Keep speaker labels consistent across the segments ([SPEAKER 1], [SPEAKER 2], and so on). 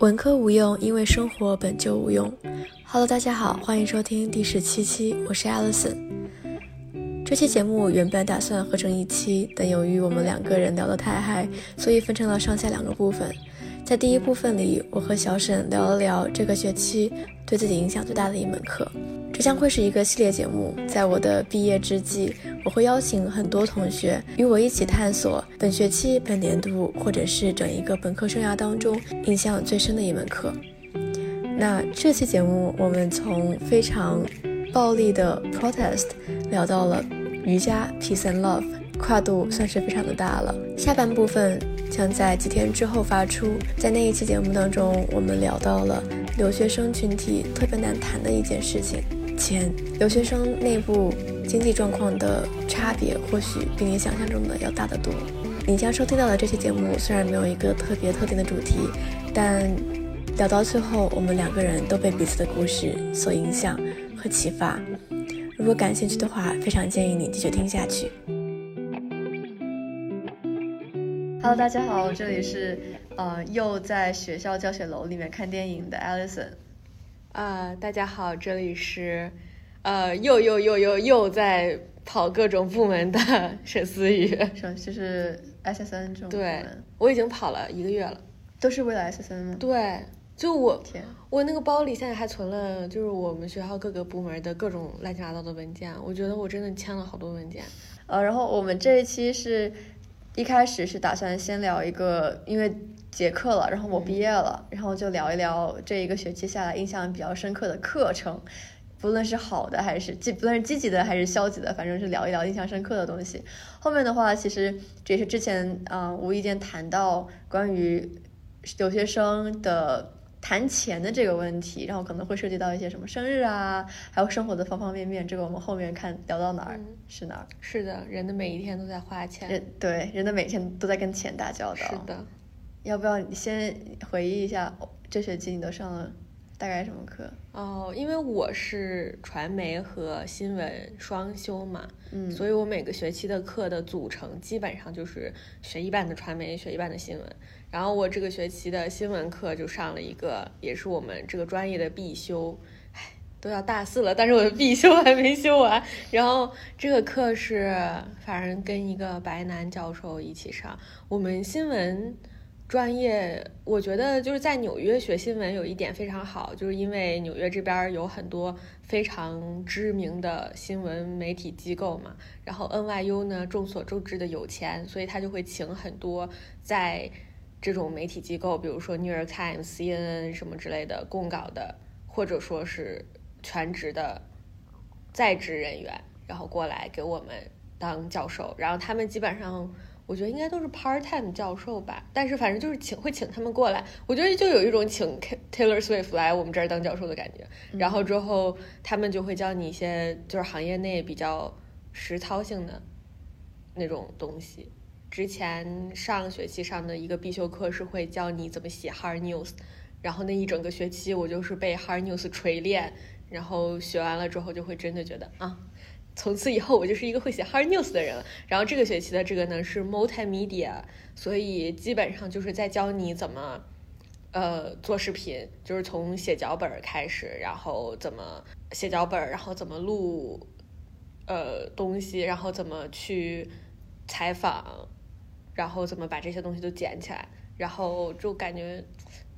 [SPEAKER 1] 文科无用，因为生活本就无用。Hello，大家好，欢迎收听第十七期，我是 Alison。这期节目原本打算合成一期，但由于我们两个人聊得太嗨，所以分成了上下两个部分。在第一部分里，我和小沈聊了聊这个学期对自己影响最大的一门课。这将会是一个系列节目，在我的毕业之际，我会邀请很多同学与我一起探索本学期、本年度或者是整一个本科生涯当中印象最深的一门课。那这期节目，我们从非常暴力的 protest 聊到了瑜伽 peace and love，跨度算是非常的大了。下半部分将在几天之后发出，在那一期节目当中，我们聊到了留学生群体特别难谈的一件事情。前留学生内部经济状况的差别，或许比你想象中的要大得多。你将收听到的这期节目虽然没有一个特别特定的主题，但聊到最后，我们两个人都被彼此的故事所影响和启发。如果感兴趣的话，非常建议你继续听下去。Hello，大家好，这里是呃又在学校教学楼里面看电影的 Alison。
[SPEAKER 2] 啊，大家好，这里是，呃，又又又又又在跑各种部门的 沈思雨，
[SPEAKER 1] 是就是 SSN 这种
[SPEAKER 2] 对，我已经跑了一个月了，
[SPEAKER 1] 都是为了 SSN 吗？
[SPEAKER 2] 对，就我
[SPEAKER 1] 天，
[SPEAKER 2] 我那个包里现在还存了，就是我们学校各个部门的各种乱七八糟的文件，我觉得我真的签了好多文件。
[SPEAKER 1] 呃，然后我们这一期是一开始是打算先聊一个，因为。结课了，然后我毕业了，然后就聊一聊这一个学期下来印象比较深刻的课程，不论是好的还是积，不论是积极的还是消极的，反正是聊一聊印象深刻的东西。后面的话，其实这也是之前啊无意间谈到关于留学生的谈钱的这个问题，然后可能会涉及到一些什么生日啊，还有生活的方方面面。这个我们后面看聊到哪儿是哪儿。
[SPEAKER 2] 是的，人的每一天都在花钱。
[SPEAKER 1] 人对人的每天都在跟钱打交道。
[SPEAKER 2] 是的。
[SPEAKER 1] 要不要你先回忆一下这学期你都上了大概什么课？
[SPEAKER 2] 哦，因为我是传媒和新闻双修嘛，
[SPEAKER 1] 嗯，
[SPEAKER 2] 所以我每个学期的课的组成基本上就是学一半的传媒，学一半的新闻。然后我这个学期的新闻课就上了一个，也是我们这个专业的必修。唉，都要大四了，但是我的必修还没修完。然后这个课是反正跟一个白男教授一起上，我们新闻。专业，我觉得就是在纽约学新闻有一点非常好，就是因为纽约这边有很多非常知名的新闻媒体机构嘛。然后 NYU 呢，众所周知的有钱，所以他就会请很多在这种媒体机构，比如说 New York Times、CNN 什么之类的供稿的，或者说是全职的在职人员，然后过来给我们当教授。然后他们基本上。我觉得应该都是 part time 教授吧，但是反正就是请会请他们过来，我觉得就有一种请 Taylor Swift 来我们这儿当教授的感觉。然后之后他们就会教你一些就是行业内比较实操性的那种东西。之前上学期上的一个必修课是会教你怎么写 hard news，然后那一整个学期我就是被 hard news 锤炼，然后学完了之后就会真的觉得啊。从此以后，我就是一个会写 hard news 的人了。然后这个学期的这个呢是 multimedia，所以基本上就是在教你怎么呃做视频，就是从写脚本开始，然后怎么写脚本，然后怎么录呃东西，然后怎么去采访，然后怎么把这些东西都剪起来，然后就感觉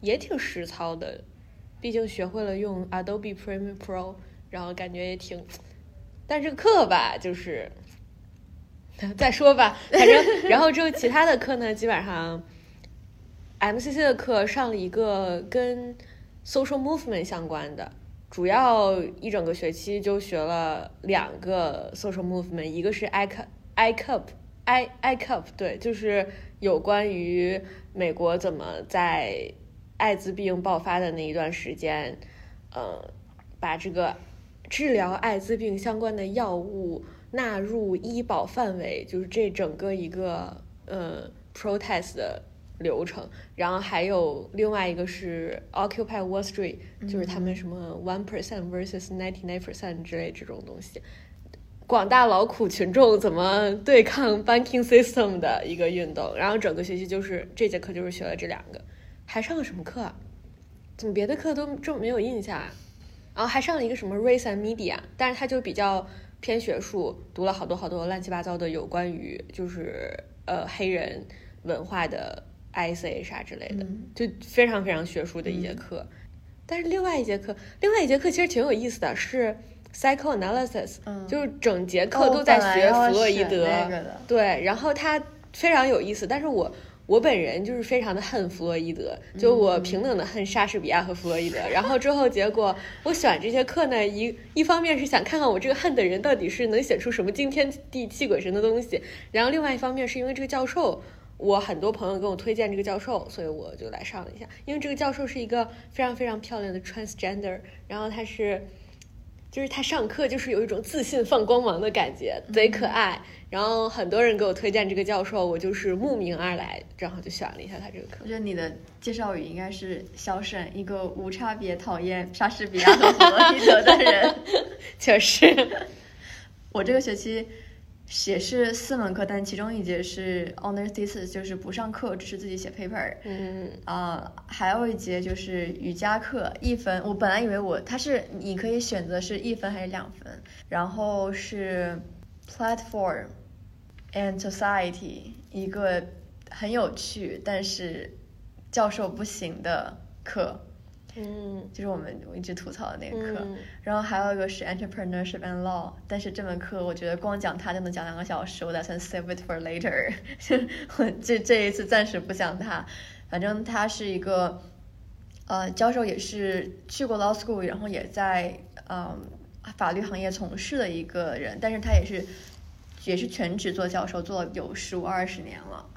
[SPEAKER 2] 也挺实操的。毕竟学会了用 Adobe Premiere Pro，然后感觉也挺。但这个课吧，就是 再说吧，反正 然后之后其他的课呢，基本上 MCC 的课上了一个跟 social movement 相关的，主要一整个学期就学了两个 social movement，一个是 I cup I cup I I cup，对，就是有关于美国怎么在艾滋病爆发的那一段时间，呃，把这个。治疗艾滋病相关的药物纳入医保范围，就是这整个一个呃 protest 的流程。然后还有另外一个是 Occupy Wall Street，就是他们什么 one percent versus ninety nine percent 之类这种东西，广大劳苦群众怎么对抗 banking system 的一个运动。然后整个学期就是这节课就是学了这两个，还上了什么课？啊怎么别的课都这么没有印象啊？然后还上了一个什么 Race and Media，但是他就比较偏学术，读了好多好多乱七八糟的有关于就是呃黑人文化的 essay 啥之类的，就非常非常学术的一节课。但是另外一节课，另外一节课其实挺有意思的，是 psychoanalysis，就是整节课都在学弗洛伊德，对，然后他非常有意思，但是我。我本人就是非常的恨弗洛伊德，就我平等的恨莎士比亚和弗洛伊德。然后之后结果我选这些课呢，一一方面是想看看我这个恨的人到底是能写出什么惊天地泣鬼神的东西，然后另外一方面是因为这个教授，我很多朋友跟我推荐这个教授，所以我就来上了一下。因为这个教授是一个非常非常漂亮的 transgender，然后他是。就是他上课就是有一种自信放光芒的感觉，贼可爱。然后很多人给我推荐这个教授，我就是慕名而来，正好就选了一下他这个课。
[SPEAKER 3] 我觉得你的介绍语应该是小沈，一个无差别讨厌莎士比亚和弗洛伊德的人。
[SPEAKER 2] 确实，
[SPEAKER 3] 我这个学期。也是四门课，但其中一节是 honors thesis，就是不上课，只是自己写 paper。
[SPEAKER 2] 嗯
[SPEAKER 3] 啊，还有一节就是瑜伽课，一分。我本来以为我它是你可以选择是一分还是两分，然后是 platform and society，一个很有趣但是教授不行的课。
[SPEAKER 2] 嗯，
[SPEAKER 3] 就是我们我一直吐槽的那个课，然后还有一个是 entrepreneurship and law，但是这门课我觉得光讲它就能讲两个小时，我打算 save it for later，我这这一次暂时不讲它，反正他是一个，呃，教授也是去过 law school，然后也在嗯法律行业从事的一个人，但是他也是也是全职做教授，做了有十五二十年了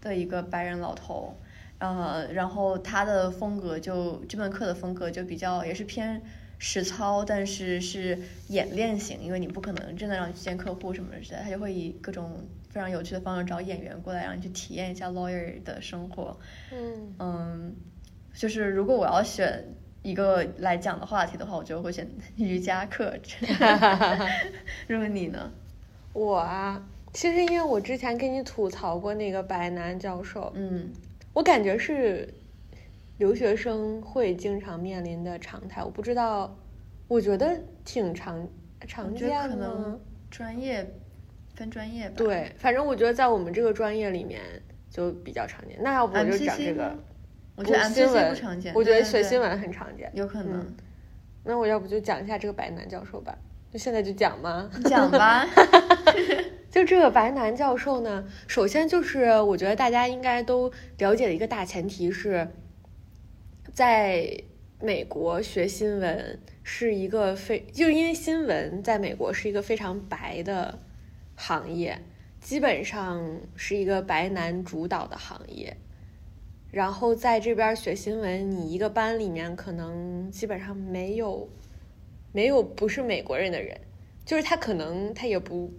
[SPEAKER 3] 的一个白人老头。呃，然后他的风格就这门课的风格就比较也是偏实操，但是是演练型，因为你不可能真的让你去见客户什么的，他就会以各种非常有趣的方式找演员过来，让你去体验一下 lawyer 的生活。
[SPEAKER 2] 嗯
[SPEAKER 3] 嗯，就是如果我要选一个来讲的话题的话，我就会选 瑜伽课。如果你呢？
[SPEAKER 2] 我啊，其实因为我之前跟你吐槽过那个白男教授，
[SPEAKER 3] 嗯。
[SPEAKER 2] 我感觉是留学生会经常面临的常态，我不知道，我觉得挺常常见的。
[SPEAKER 3] 可能专业分专业吧。
[SPEAKER 2] 对，反正我觉得在我们这个专业里面就比较常见。那要不我就讲这个？
[SPEAKER 3] 我觉得
[SPEAKER 2] 新闻
[SPEAKER 3] 不常见。
[SPEAKER 2] 我觉得学新闻很常见。
[SPEAKER 3] 有可能。
[SPEAKER 2] 那我要不就讲一下这个白男教授吧？就现在就讲吗？
[SPEAKER 3] 讲吧。
[SPEAKER 2] 就这个白男教授呢，首先就是我觉得大家应该都了解的一个大前提是，在美国学新闻是一个非，就是因为新闻在美国是一个非常白的行业，基本上是一个白男主导的行业。然后在这边学新闻，你一个班里面可能基本上没有没有不是美国人的人，就是他可能他也不。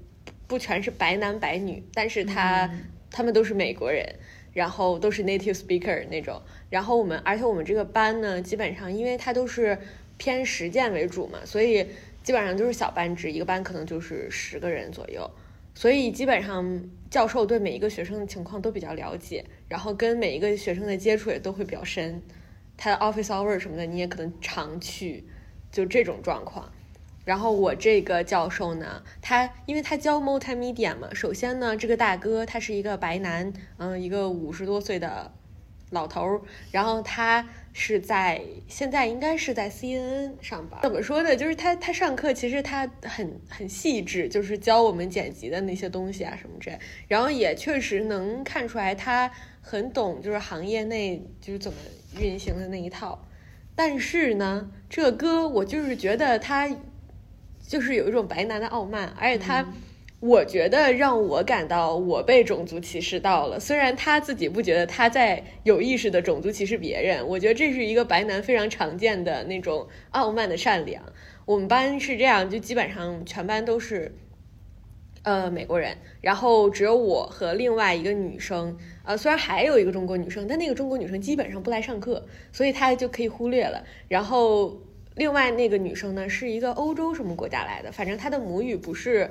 [SPEAKER 2] 不全是白男白女，但是他他们都是美国人，然后都是 native speaker 那种。然后我们，而且我们这个班呢，基本上因为它都是偏实践为主嘛，所以基本上都是小班制，一个班可能就是十个人左右。所以基本上教授对每一个学生的情况都比较了解，然后跟每一个学生的接触也都会比较深。他的 office hour 什么的你也可能常去，就这种状况。然后我这个教授呢，他因为他教 multimedia 嘛，首先呢，这个大哥他是一个白男，嗯，一个五十多岁的老头儿，然后他是在现在应该是在 CNN 上班。怎么说呢？就是他他上课其实他很很细致，就是教我们剪辑的那些东西啊什么之类，然后也确实能看出来他很懂，就是行业内就是怎么运行的那一套。但是呢，这哥我就是觉得他。就是有一种白男的傲慢，而且他，我觉得让我感到我被种族歧视到了。虽然他自己不觉得他在有意识的种族歧视别人，我觉得这是一个白男非常常见的那种傲慢的善良。我们班是这样，就基本上全班都是，呃，美国人，然后只有我和另外一个女生，呃，虽然还有一个中国女生，但那个中国女生基本上不来上课，所以她就可以忽略了。然后。另外那个女生呢，是一个欧洲什么国家来的？反正她的母语不是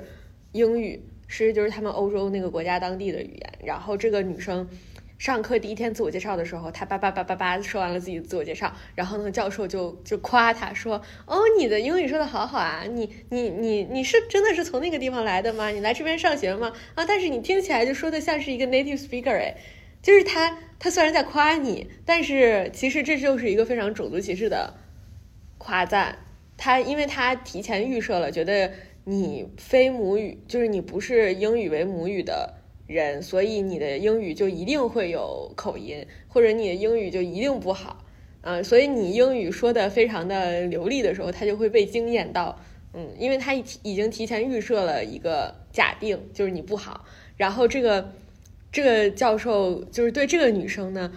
[SPEAKER 2] 英语，是就是他们欧洲那个国家当地的语言。然后这个女生，上课第一天自我介绍的时候，她叭叭叭叭叭说完了自己的自我介绍，然后呢，教授就就夸她说：“哦，你的英语说的好好啊，你你你你是真的是从那个地方来的吗？你来这边上学吗？啊，但是你听起来就说的像是一个 native speaker 哎，就是他他虽然在夸你，但是其实这就是一个非常种族歧视的夸赞。他因为他提前预设了，觉得你非母语，就是你不是英语为母语的。”人，所以你的英语就一定会有口音，或者你的英语就一定不好，嗯，所以你英语说的非常的流利的时候，他就会被惊艳到，嗯，因为他已已经提前预设了一个假定，就是你不好，然后这个这个教授就是对这个女生呢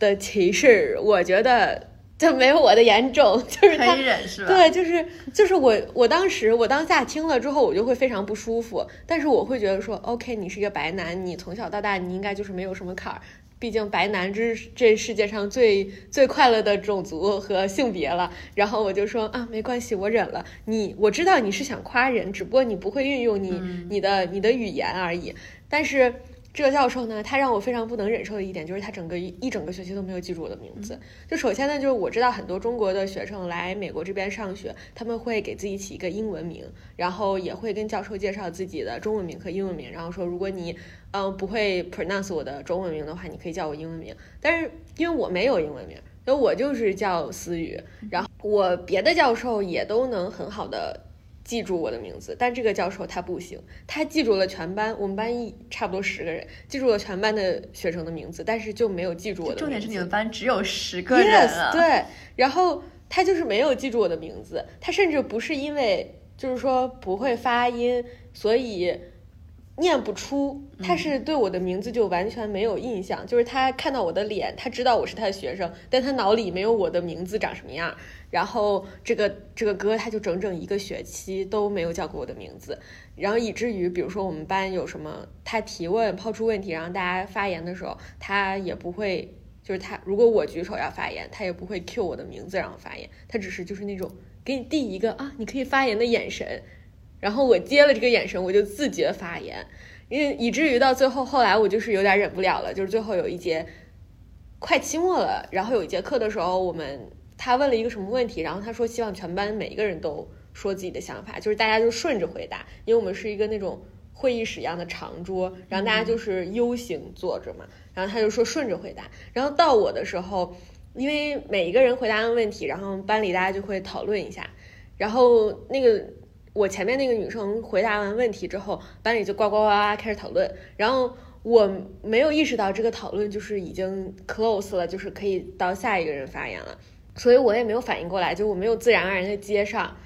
[SPEAKER 2] 的歧视，我觉得。就没有我的严重，就是
[SPEAKER 1] 可以忍是吧？
[SPEAKER 2] 对，就是就是我我当时我当下听了之后，我就会非常不舒服。但是我会觉得说，OK，你是一个白男，你从小到大你应该就是没有什么坎儿。毕竟白男之这世界上最最快乐的种族和性别了。然后我就说啊，没关系，我忍了。你我知道你是想夸人，只不过你不会运用你你的你的语言而已。但是。这个教授呢，他让我非常不能忍受的一点就是他整个一一整个学期都没有记住我的名字。就首先呢，就是我知道很多中国的学生来美国这边上学，他们会给自己起一个英文名，然后也会跟教授介绍自己的中文名和英文名，然后说如果你嗯不会 pronounce 我的中文名的话，你可以叫我英文名。但是因为我没有英文名，所以我就是叫思雨。然后我别的教授也都能很好的。记住我的名字，但这个教授他不行，他记住了全班，我们班一差不多十个人，记住了全班的学生的名字，但是就没有记住我的。
[SPEAKER 1] 重点是你们班只有十个人
[SPEAKER 2] 啊。对，然后他就是没有记住我的名字，他甚至不是因为就是说不会发音，所以。念不出，他是对我的名字就完全没有印象，就是他看到我的脸，他知道我是他的学生，但他脑里没有我的名字长什么样。然后这个这个哥他就整整一个学期都没有叫过我的名字，然后以至于比如说我们班有什么他提问抛出问题然后大家发言的时候，他也不会，就是他如果我举手要发言，他也不会 cue 我的名字然后发言，他只是就是那种给你递一个啊你可以发言的眼神。然后我接了这个眼神，我就自觉发言，因为以至于到最后，后来我就是有点忍不了了。就是最后有一节快期末了，然后有一节课的时候，我们他问了一个什么问题，然后他说希望全班每一个人都说自己的想法，就是大家就顺着回答，因为我们是一个那种会议室一样的长桌，然后大家就是 U 型坐着嘛，然后他就说顺着回答。然后到我的时候，因为每一个人回答完问题，然后班里大家就会讨论一下，然后那个。我前面那个女生回答完问题之后，班里就呱呱呱呱开始讨论，然后我没有意识到这个讨论就是已经 close 了，就是可以到下一个人发言了，所以我也没有反应过来，就我没有自然而然的接上。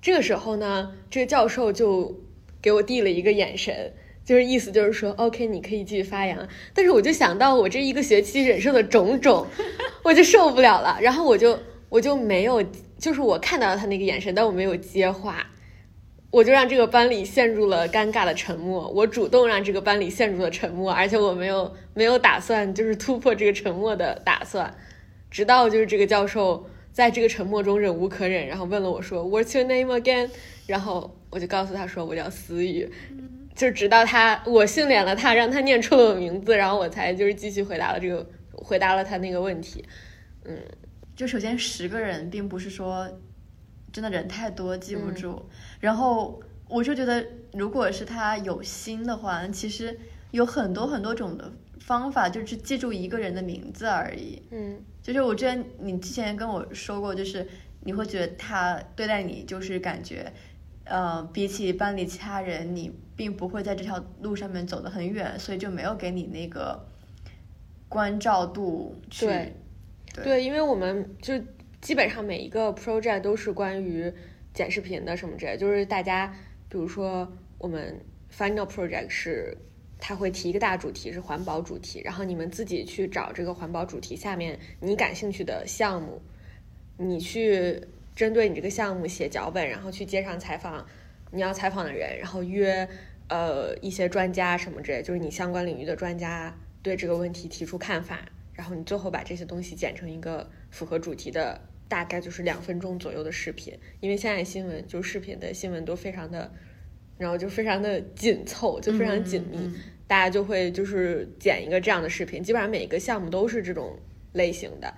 [SPEAKER 2] 这个时候呢，这个教授就给我递了一个眼神，就是意思就是说，OK，你可以继续发言了。但是我就想到我这一个学期忍受的种种，我就受不了了，然后我就我就没有，就是我看到了他那个眼神，但我没有接话。我就让这个班里陷入了尴尬的沉默。我主动让这个班里陷入了沉默，而且我没有没有打算就是突破这个沉默的打算，直到就是这个教授在这个沉默中忍无可忍，然后问了我说 "What's your name again？" 然后我就告诉他说我叫思雨，就直到他我训练了他，让他念出了我名字，然后我才就是继续回答了这个回答了他那个问题。嗯，
[SPEAKER 1] 就首先十个人并不是说。真的人太多记不住，然后我就觉得，如果是他有心的话，其实有很多很多种的方法，就是记住一个人的名字而已。
[SPEAKER 2] 嗯，
[SPEAKER 1] 就是我之前你之前跟我说过，就是你会觉得他对待你就是感觉，呃，比起班里其他人，你并不会在这条路上面走得很远，所以就没有给你那个关照度去。
[SPEAKER 2] 对，对，因为我们就。基本上每一个 project 都是关于剪视频的什么之类，就是大家比如说我们 final project 是，他会提一个大主题是环保主题，然后你们自己去找这个环保主题下面你感兴趣的项目，你去针对你这个项目写脚本，然后去街上采访你要采访的人，然后约呃一些专家什么之类，就是你相关领域的专家对这个问题提出看法，然后你最后把这些东西剪成一个符合主题的。大概就是两分钟左右的视频，因为现在新闻就视频的新闻都非常的，然后就非常的紧凑，就非常紧密。大家就会就是剪一个这样的视频，基本上每一个项目都是这种类型的。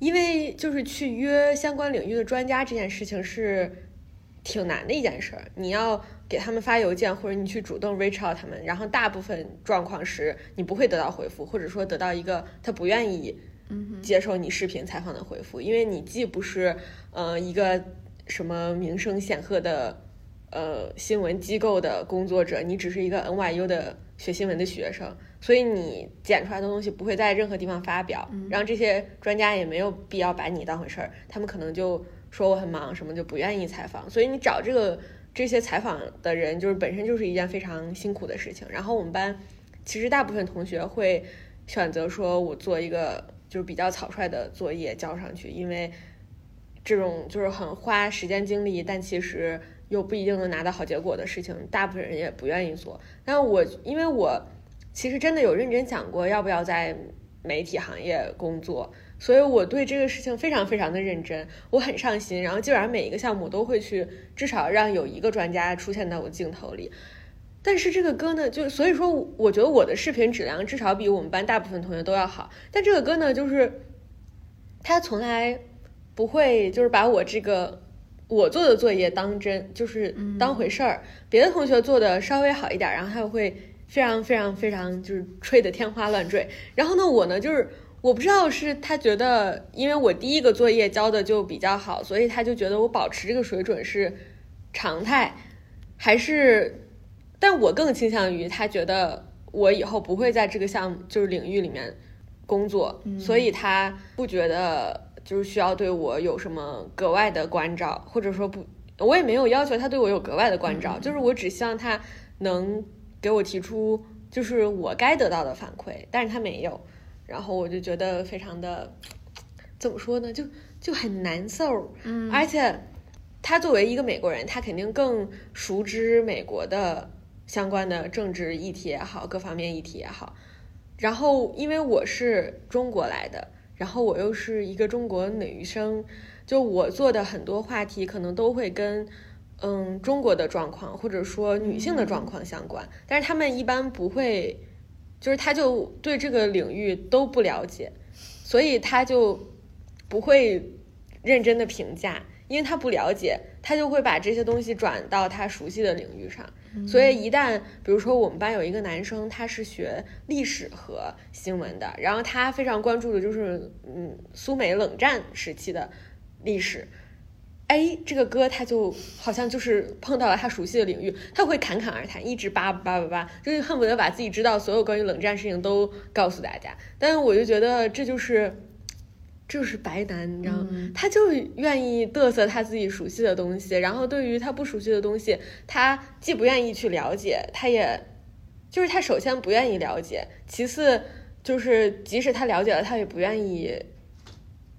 [SPEAKER 2] 因为就是去约相关领域的专家这件事情是挺难的一件事儿，你要给他们发邮件，或者你去主动 reach out 他们，然后大部分状况是你不会得到回复，或者说得到一个他不愿意接受你视频采访的回复，因为你既不是呃一个什么名声显赫的呃新闻机构的工作者，你只是一个 NYU 的学新闻的学生。所以你剪出来的东西不会在任何地方发表，然后这些专家也没有必要把你当回事儿，他们可能就说我很忙，什么就不愿意采访。所以你找这个这些采访的人，就是本身就是一件非常辛苦的事情。然后我们班其实大部分同学会选择说我做一个就是比较草率的作业交上去，因为这种就是很花时间精力，但其实又不一定能拿到好结果的事情，大部分人也不愿意做。但我因为我。其实真的有认真想过要不要在媒体行业工作，所以我对这个事情非常非常的认真，我很上心，然后基本上每一个项目都会去，至少让有一个专家出现在我镜头里。但是这个歌呢，就所以说，我觉得我的视频质量至少比我们班大部分同学都要好。但这个歌呢，就是他从来不会就是把我这个我做的作业当真，就是当回事儿。别的同学做的稍微好一点，然后他会。非常非常非常就是吹得天花乱坠，然后呢，我呢就是我不知道是他觉得，因为我第一个作业交的就比较好，所以他就觉得我保持这个水准是常态，还是？但我更倾向于他觉得我以后不会在这个项目就是领域里面工作，所以他不觉得就是需要对我有什么格外的关照，或者说不，我也没有要求他对我有格外的关照，就是我只希望他能。给我提出就是我该得到的反馈，但是他没有，然后我就觉得非常的怎么说呢，就就很难受。
[SPEAKER 1] 嗯，
[SPEAKER 2] 而且他作为一个美国人，他肯定更熟知美国的相关的政治议题也好，各方面议题也好。然后因为我是中国来的，然后我又是一个中国女生，就我做的很多话题可能都会跟。嗯，中国的状况或者说女性的状况相关，但是他们一般不会，就是他就对这个领域都不了解，所以他就不会认真的评价，因为他不了解，他就会把这些东西转到他熟悉的领域上。所以一旦比如说我们班有一个男生，他是学历史和新闻的，然后他非常关注的就是嗯苏美冷战时期的历史。哎，这个歌他就好像就是碰到了他熟悉的领域，他会侃侃而谈，一直叭叭叭叭，就是恨不得把自己知道所有关于冷战事情都告诉大家。但是我就觉得这就是，就是白男，你知道吗？他就愿意嘚瑟他自己熟悉的东西，然后对于他不熟悉的东西，他既不愿意去了解，他也就是他首先不愿意了解，其次就是即使他了解了，他也不愿意。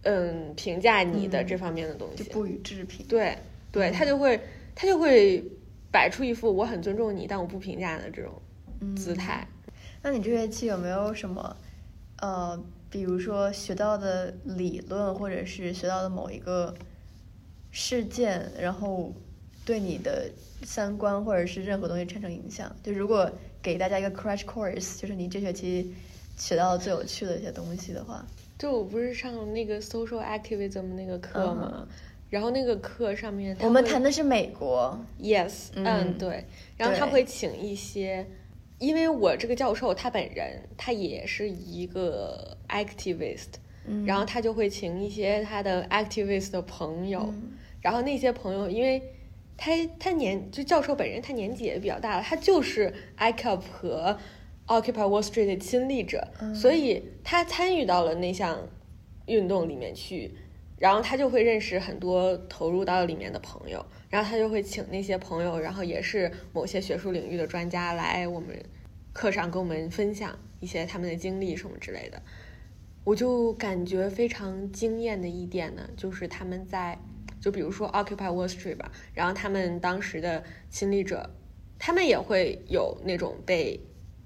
[SPEAKER 2] 嗯，评价你的这方面的东西，
[SPEAKER 1] 不予置评。
[SPEAKER 2] 对，对他就会，他就会摆出一副我很尊重你，但我不评价的这种姿态。
[SPEAKER 1] 那你这学期有没有什么，呃，比如说学到的理论，或者是学到的某一个事件，然后对你的三观或者是任何东西产生影响？就如果给大家一个 crash course，就是你这学期学到最有趣的一些东西的话。
[SPEAKER 2] 就我不是上那个 social activism 那个课嘛，然后那个课上面
[SPEAKER 1] 我们谈的是美国
[SPEAKER 2] ，yes，嗯对，然后他会请一些，因为我这个教授他本人他也是一个 activist，然后他就会请一些他的 activist 的朋友，然后那些朋友因为他他年就教授本人他年纪也比较大了，他就是 ICAP 和。Occupy Wall Street 的亲历者，所以他参与到了那项运动里面去，然后他就会认识很多投入到里面的朋友，然后他就会请那些朋友，然后也是某些学术领域的专家来我们课上跟我们分享一些他们的经历什么之类的。我就感觉非常惊艳的一点呢，就是他们在就比如说 Occupy Wall Street 吧，然后他们当时的亲历者，他们也会有那种被。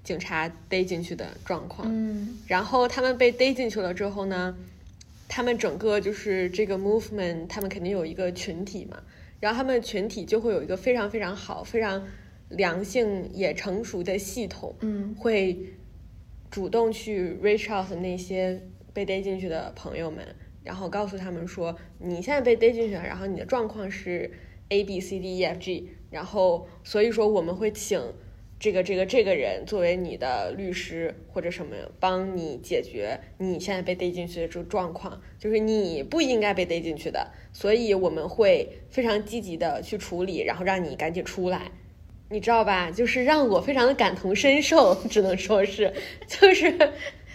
[SPEAKER 2] 警察逮进去的状况，
[SPEAKER 1] 嗯，
[SPEAKER 2] 然后他们被逮进去了之后呢，他们整个就是这个 movement，他们肯定有一个群体嘛，然后他们群体就会有一个非常非常好、非常良性也成熟的系统，
[SPEAKER 3] 嗯。
[SPEAKER 2] 会主动去 reach out 那些被逮进去的朋友们，然后告诉他们说，你现在被逮进去了，然后你的状况是 A B C D E F G，然后所以说我们会请这个这个这个人作为你的律师或者什么，帮你解决你现在被逮进去的这个状况，就是你不应该被逮进去的，所以我们会非常积极的去处理，然后让你赶紧出来。你知道吧？就是让我非常的感同身受，只能说是，就是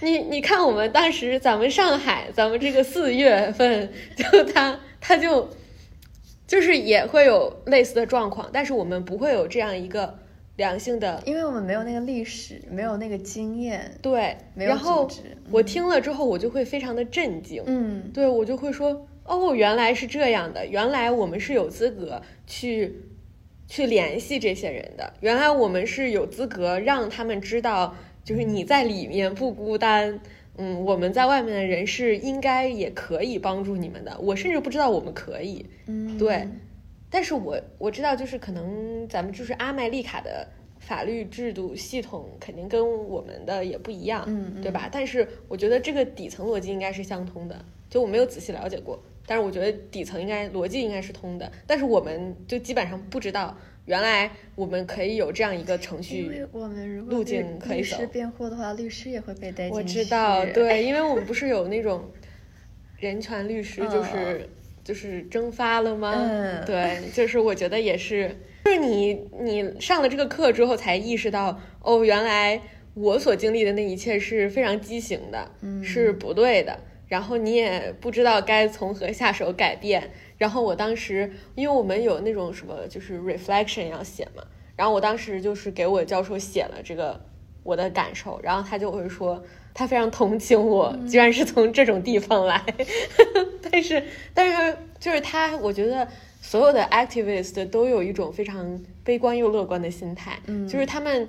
[SPEAKER 2] 你你看我们当时咱们上海，咱们这个四月份，就他他就就是也会有类似的状况，但是我们不会有这样一个良性的
[SPEAKER 3] 因为我们没有那个历史，没有那个经验，
[SPEAKER 2] 对，
[SPEAKER 3] 没有
[SPEAKER 2] 然后我听了之后，我就会非常的震惊，
[SPEAKER 3] 嗯
[SPEAKER 2] 对我就会说，哦，原来是这样的，原来我们是有资格去去联系这些人的，原来我们是有资格让他们知道，就是你在里面不孤单。嗯，我们在外面的人是应该也可以帮助你们的。我甚至不知道我们可以，
[SPEAKER 3] 嗯，
[SPEAKER 2] 对，但是我我知道，就是可能咱们就是阿麦丽卡的法律制度系统肯定跟我们的也不一样，
[SPEAKER 3] 嗯
[SPEAKER 2] 对吧？但是我觉得这个底层逻辑应该是相通的，就我没有仔细了解过，但是我觉得底层应该逻辑应该是通的，但是我们就基本上不知道，原来我们可以有这样一个程序
[SPEAKER 3] 我们如果
[SPEAKER 2] 路
[SPEAKER 3] 律
[SPEAKER 2] 径可以走
[SPEAKER 3] 律师辩护的话，律师也会被逮进去。
[SPEAKER 2] 我知道，对，因为我们不是有那种人权律师，就是、就是蒸发了吗？
[SPEAKER 3] 嗯
[SPEAKER 2] 对，就是我觉得也是，就是你你上了这个课之后才意识到，哦，原来我所经历的那一切是非常畸形的，
[SPEAKER 3] 嗯
[SPEAKER 2] 是不对的。然后你也不知道该从何下手改变。然后我当时，因为我们有那种什么就是 reflection 要写嘛，然后我当时就是给我教授写了这个我的感受，然后他就会说他非常同情我，居然是从这种地方来，但是但是就是他，我觉得所有的 activist 都有一种非常悲观又乐观的心态，
[SPEAKER 3] 嗯
[SPEAKER 2] 就是他们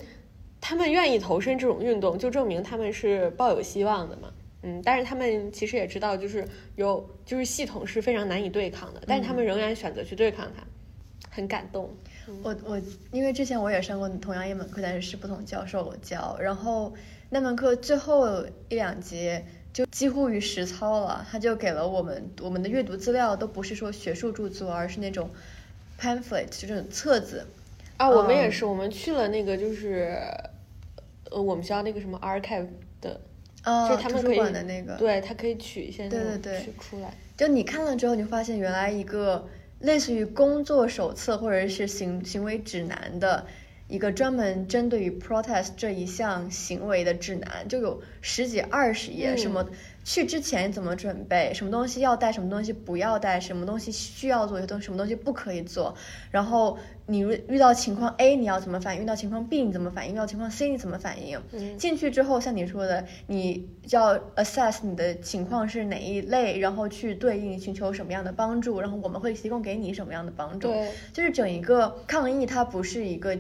[SPEAKER 2] 他们愿意投身这种运动，就证明他们是抱有希望的嘛。嗯，但是他们其实也知道，就是有就是系统是非常难以对抗的，但是他们仍然选择去对抗它，很感动。
[SPEAKER 3] 我我因为之前我也上过同样一门课，但是是不同教授教，然后那门课最后一两节就几乎于实操了，他就给了我们我们的阅读资料都不是说学术著作，而是那种 pamphlet 就这种册子。
[SPEAKER 2] 啊，我们也
[SPEAKER 3] 嗯
[SPEAKER 2] 是，我们去了那个就是，呃，我们学校那个什么 archive 的，就是他们可以
[SPEAKER 3] 馆的那个，
[SPEAKER 2] 对他可以取一些那
[SPEAKER 3] 对
[SPEAKER 2] 种
[SPEAKER 3] 对对
[SPEAKER 2] 取出来。
[SPEAKER 3] 就你看了之后，你发现原来一个类似于工作手册或者是行行为指南的一个专门针对于 protest 这一项行为的指南，就有十几二十页，什么去之前怎么准备，什么东西要带，什么东西不要带，什么东西需要做，东什么东西不可以做，然后你遇遇到情况 A 你要怎么反应，遇到情况 B 你怎么反应，遇到情况 C 你怎么反应，
[SPEAKER 2] 嗯。
[SPEAKER 3] 进去之后，像你说的，你要 assess 你的情况是哪一类，然后去对应寻求什么样的帮助，然后我们会提供给你什么样的帮助。
[SPEAKER 2] 对，
[SPEAKER 3] 就是整一个抗议，它不是一个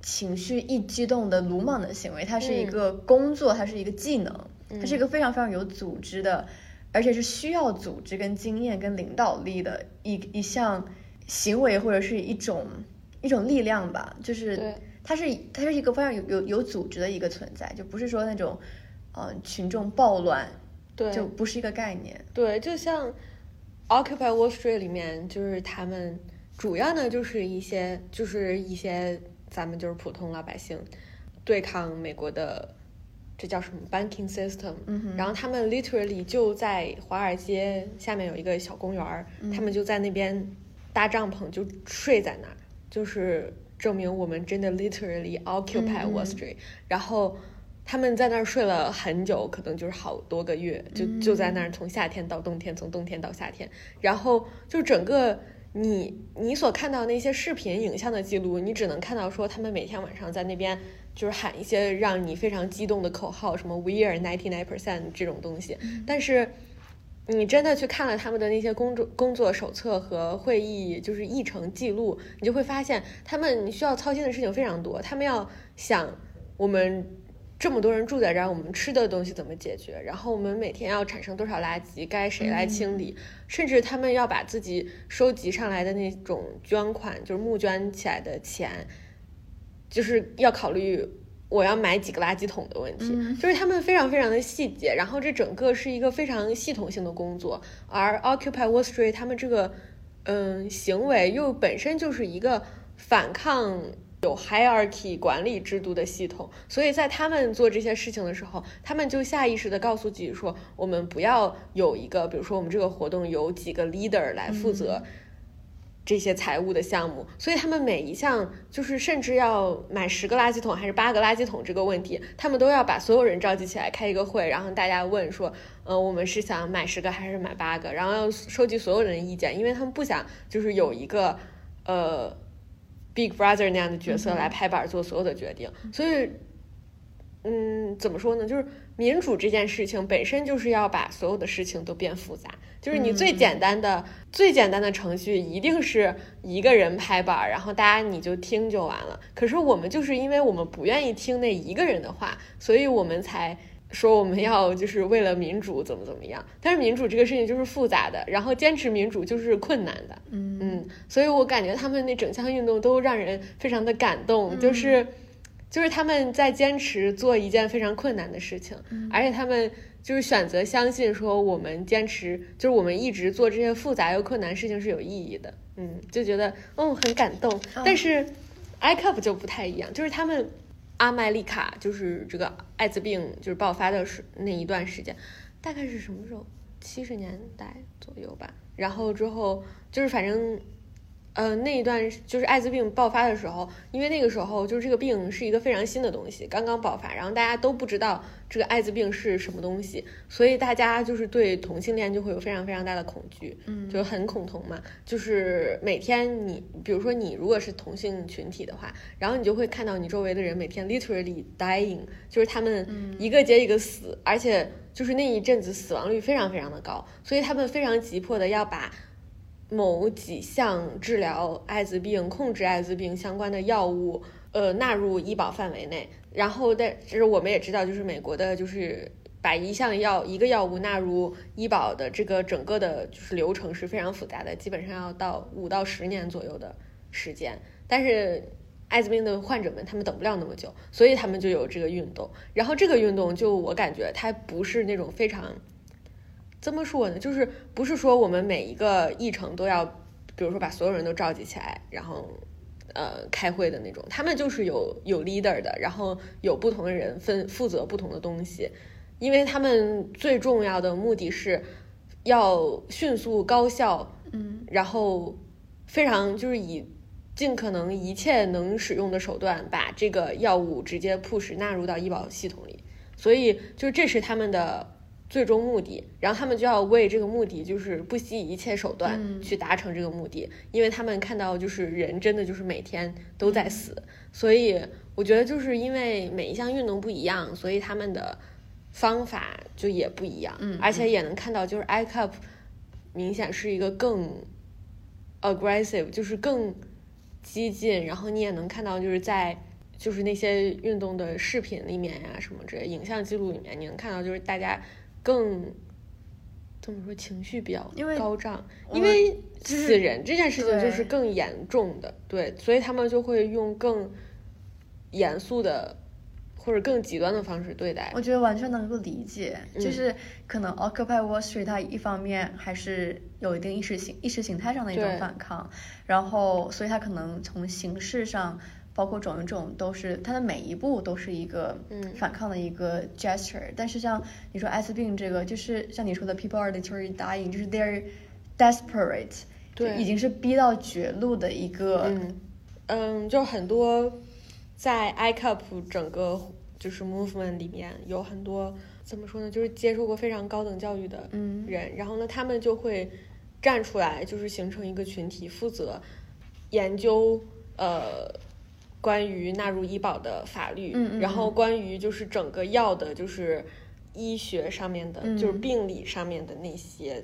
[SPEAKER 3] 情绪一激动的鲁莽的行为，它是一
[SPEAKER 2] 嗯。
[SPEAKER 3] 个工作，它是一个技能，它是一
[SPEAKER 2] 嗯
[SPEAKER 3] 个非常非常有组织的，而且是需要组织跟经验跟领导力的一一项行为或者是一种一种力量吧，就是
[SPEAKER 2] 对。
[SPEAKER 3] 它是它是一个非常有有有组织的一个存在，就不是说那种呃群众暴乱，
[SPEAKER 2] 对，
[SPEAKER 3] 就不是一个概念。
[SPEAKER 2] 对，就像 Occupy Wall Street 里面，就是他们主要呢就是一些就是一些咱们就是普通老百姓对抗美国的这叫什么 banking system，
[SPEAKER 3] 嗯
[SPEAKER 2] 然后他们 literally 就在华尔街下面有一个小公园儿，他们就在那边搭帐篷就睡在那儿，就是证明我们真的 literally occupy
[SPEAKER 3] 嗯
[SPEAKER 2] Wall Street，、然后。他们在那儿睡了很久，可能就是好多个月，就就在那儿从夏天到冬天，从冬天到夏天，然后就整个你你所看到那些视频影像的记录，你只能看到说他们每天晚上在那边就是喊一些让你非常激动的口号，什么 “We are ninety nine percent” 这种东西，但是。你真的去看了他们的那些工作工作手册和会议就是议程记录，你就会发现他们需要操心的事情非常多。他们要想我们这么多人住在这儿，我们吃的东西怎么解决？然后我们每天要产生多少垃圾，该谁来清理？甚至他们要把自己收集上来的那种捐款，就是募捐起来的钱，就是要考虑我要买几个垃圾桶的问题，就是他们非常非常的细节，然后这整个是一个非常系统性的工作，而 Occupy Wall Street 他们这个嗯行为又本身就是一个反抗。有 hierarchy 管理制度的系统，所以在他们做这些事情的时候，他们就下意识的告诉自己说，我们不要有一个，比如说我们这个活动有几个 leader 来负责这些财务的项目，所以他们每一项就是甚至要买十个垃圾桶还是八个垃圾桶这个问题，他们都要把所有人召集起来开一个会，然后大家问说，呃，我们是想买十个还是买八个，然后要收集所有人的意见，因为他们不想就是有一个呃。Big Brother 那样的角色来拍板做所有的决定，所以，嗯，怎么说呢？就是民主这件事情本身就是要把所有的事情都变复杂。就是你最简单的、最简单的程序，一定是一个人拍板，然后大家你就听就完了。可是我们就是因为我们不愿意听那一个人的话，所以我们才。说我们要就是为了民主怎么怎么样，但是民主这个事情就是复杂的，然后坚持民主就是困难的，嗯嗯，所以我感觉他们那整项运动都让人非常的感动，就是就是他们在坚持做一件非常困难的事情，而且他们就是选择相信说我们坚持就是我们一直做这些复杂又困难事情是有意义的，嗯，就觉得嗯很感动，但是 i cup 就不太一样，就是他们。阿麦丽卡就是这个艾滋病就是爆发的时那一段时间，大概是什么时候？七十年代左右吧。然后之后就是反正。呃，那一段就是艾滋病爆发的时候，因为那个时候就是这个病是一个非常新的东西，刚刚爆发，然后大家都不知道这个艾滋病是什么东西，所以大家就是对同性恋就会有非常非常大的恐惧，嗯，就很恐同嘛。就是每天你，比如说你如果是同性群体的话，然后你就会看到你周围的人每天 literally dying，就是他们一个接一个死，而且就是那一阵子死亡率非常非常的高，所以他们非常急迫的要把。某几项治疗艾滋病、控制艾滋病相关的药物，呃，纳入医保范围内。然后，但其实我们也知道，就是美国的，就是把一项药、一个药物纳入医保的这个整个的，就是流程是非常复杂的，基本上要到五到十年左右的时间。但是，艾滋病的患者们他们等不了那么久，所以他们就有这个运动。然后，这个运动就我感觉它不是那种非常。怎么说呢？就是不是说我们每一个议程都要，比如说把所有人都召集起来，然后呃开会的那种。他们就是有有 leader 的，然后有不同的人分负责不同的东西，因为他们最重要的目的是要迅速高效，嗯，然后非常就是以尽可能一切能使用的手段把这个药物直接 push 纳入到医保系统里，所以就这是他们的。最终目的，然后他们就要为这个目的，就是不惜一切手段去达成这个目的，因为他们看到就是人真的就是每天都在死，所以我觉得就是因为每一项运动不一样，所以他们的方法就也不一样，而且也能看到就是 I cup 明显是一个更 aggressive，就是更激进，然后你也能看到就是在就是那些运动的视频里面呀什么之类影像记录里面，你能看到就是大家。更怎么说情绪比较高涨，因为死人这件事情就是更严重的，对，所以他们就会用更严肃的或者更极端的方式对待。
[SPEAKER 3] 我觉得完全能够理解，就是可能 Occupy Wall Street 它一方面还是有一定意识形意识形态上的一种反抗，然后所以它可能从形式上。包括种种都是，它的每一步都是一个反抗的一个 gesture。但是像你说艾滋病这个，就是像你说的 people are literally dying，就是 they're desperate，
[SPEAKER 2] 对，
[SPEAKER 3] 已经是逼到绝路的一个。
[SPEAKER 2] 嗯，嗯，就很多在 i cup 整个就是 movement 里面有很多怎么说呢，就是接受过非常高等教育的人，然后呢，他们就会站出来，就是形成一个群体，负责研究呃。关于纳入医保的法律，然后关于就是整个药的，就是医学上面的，就是病理上面的那些，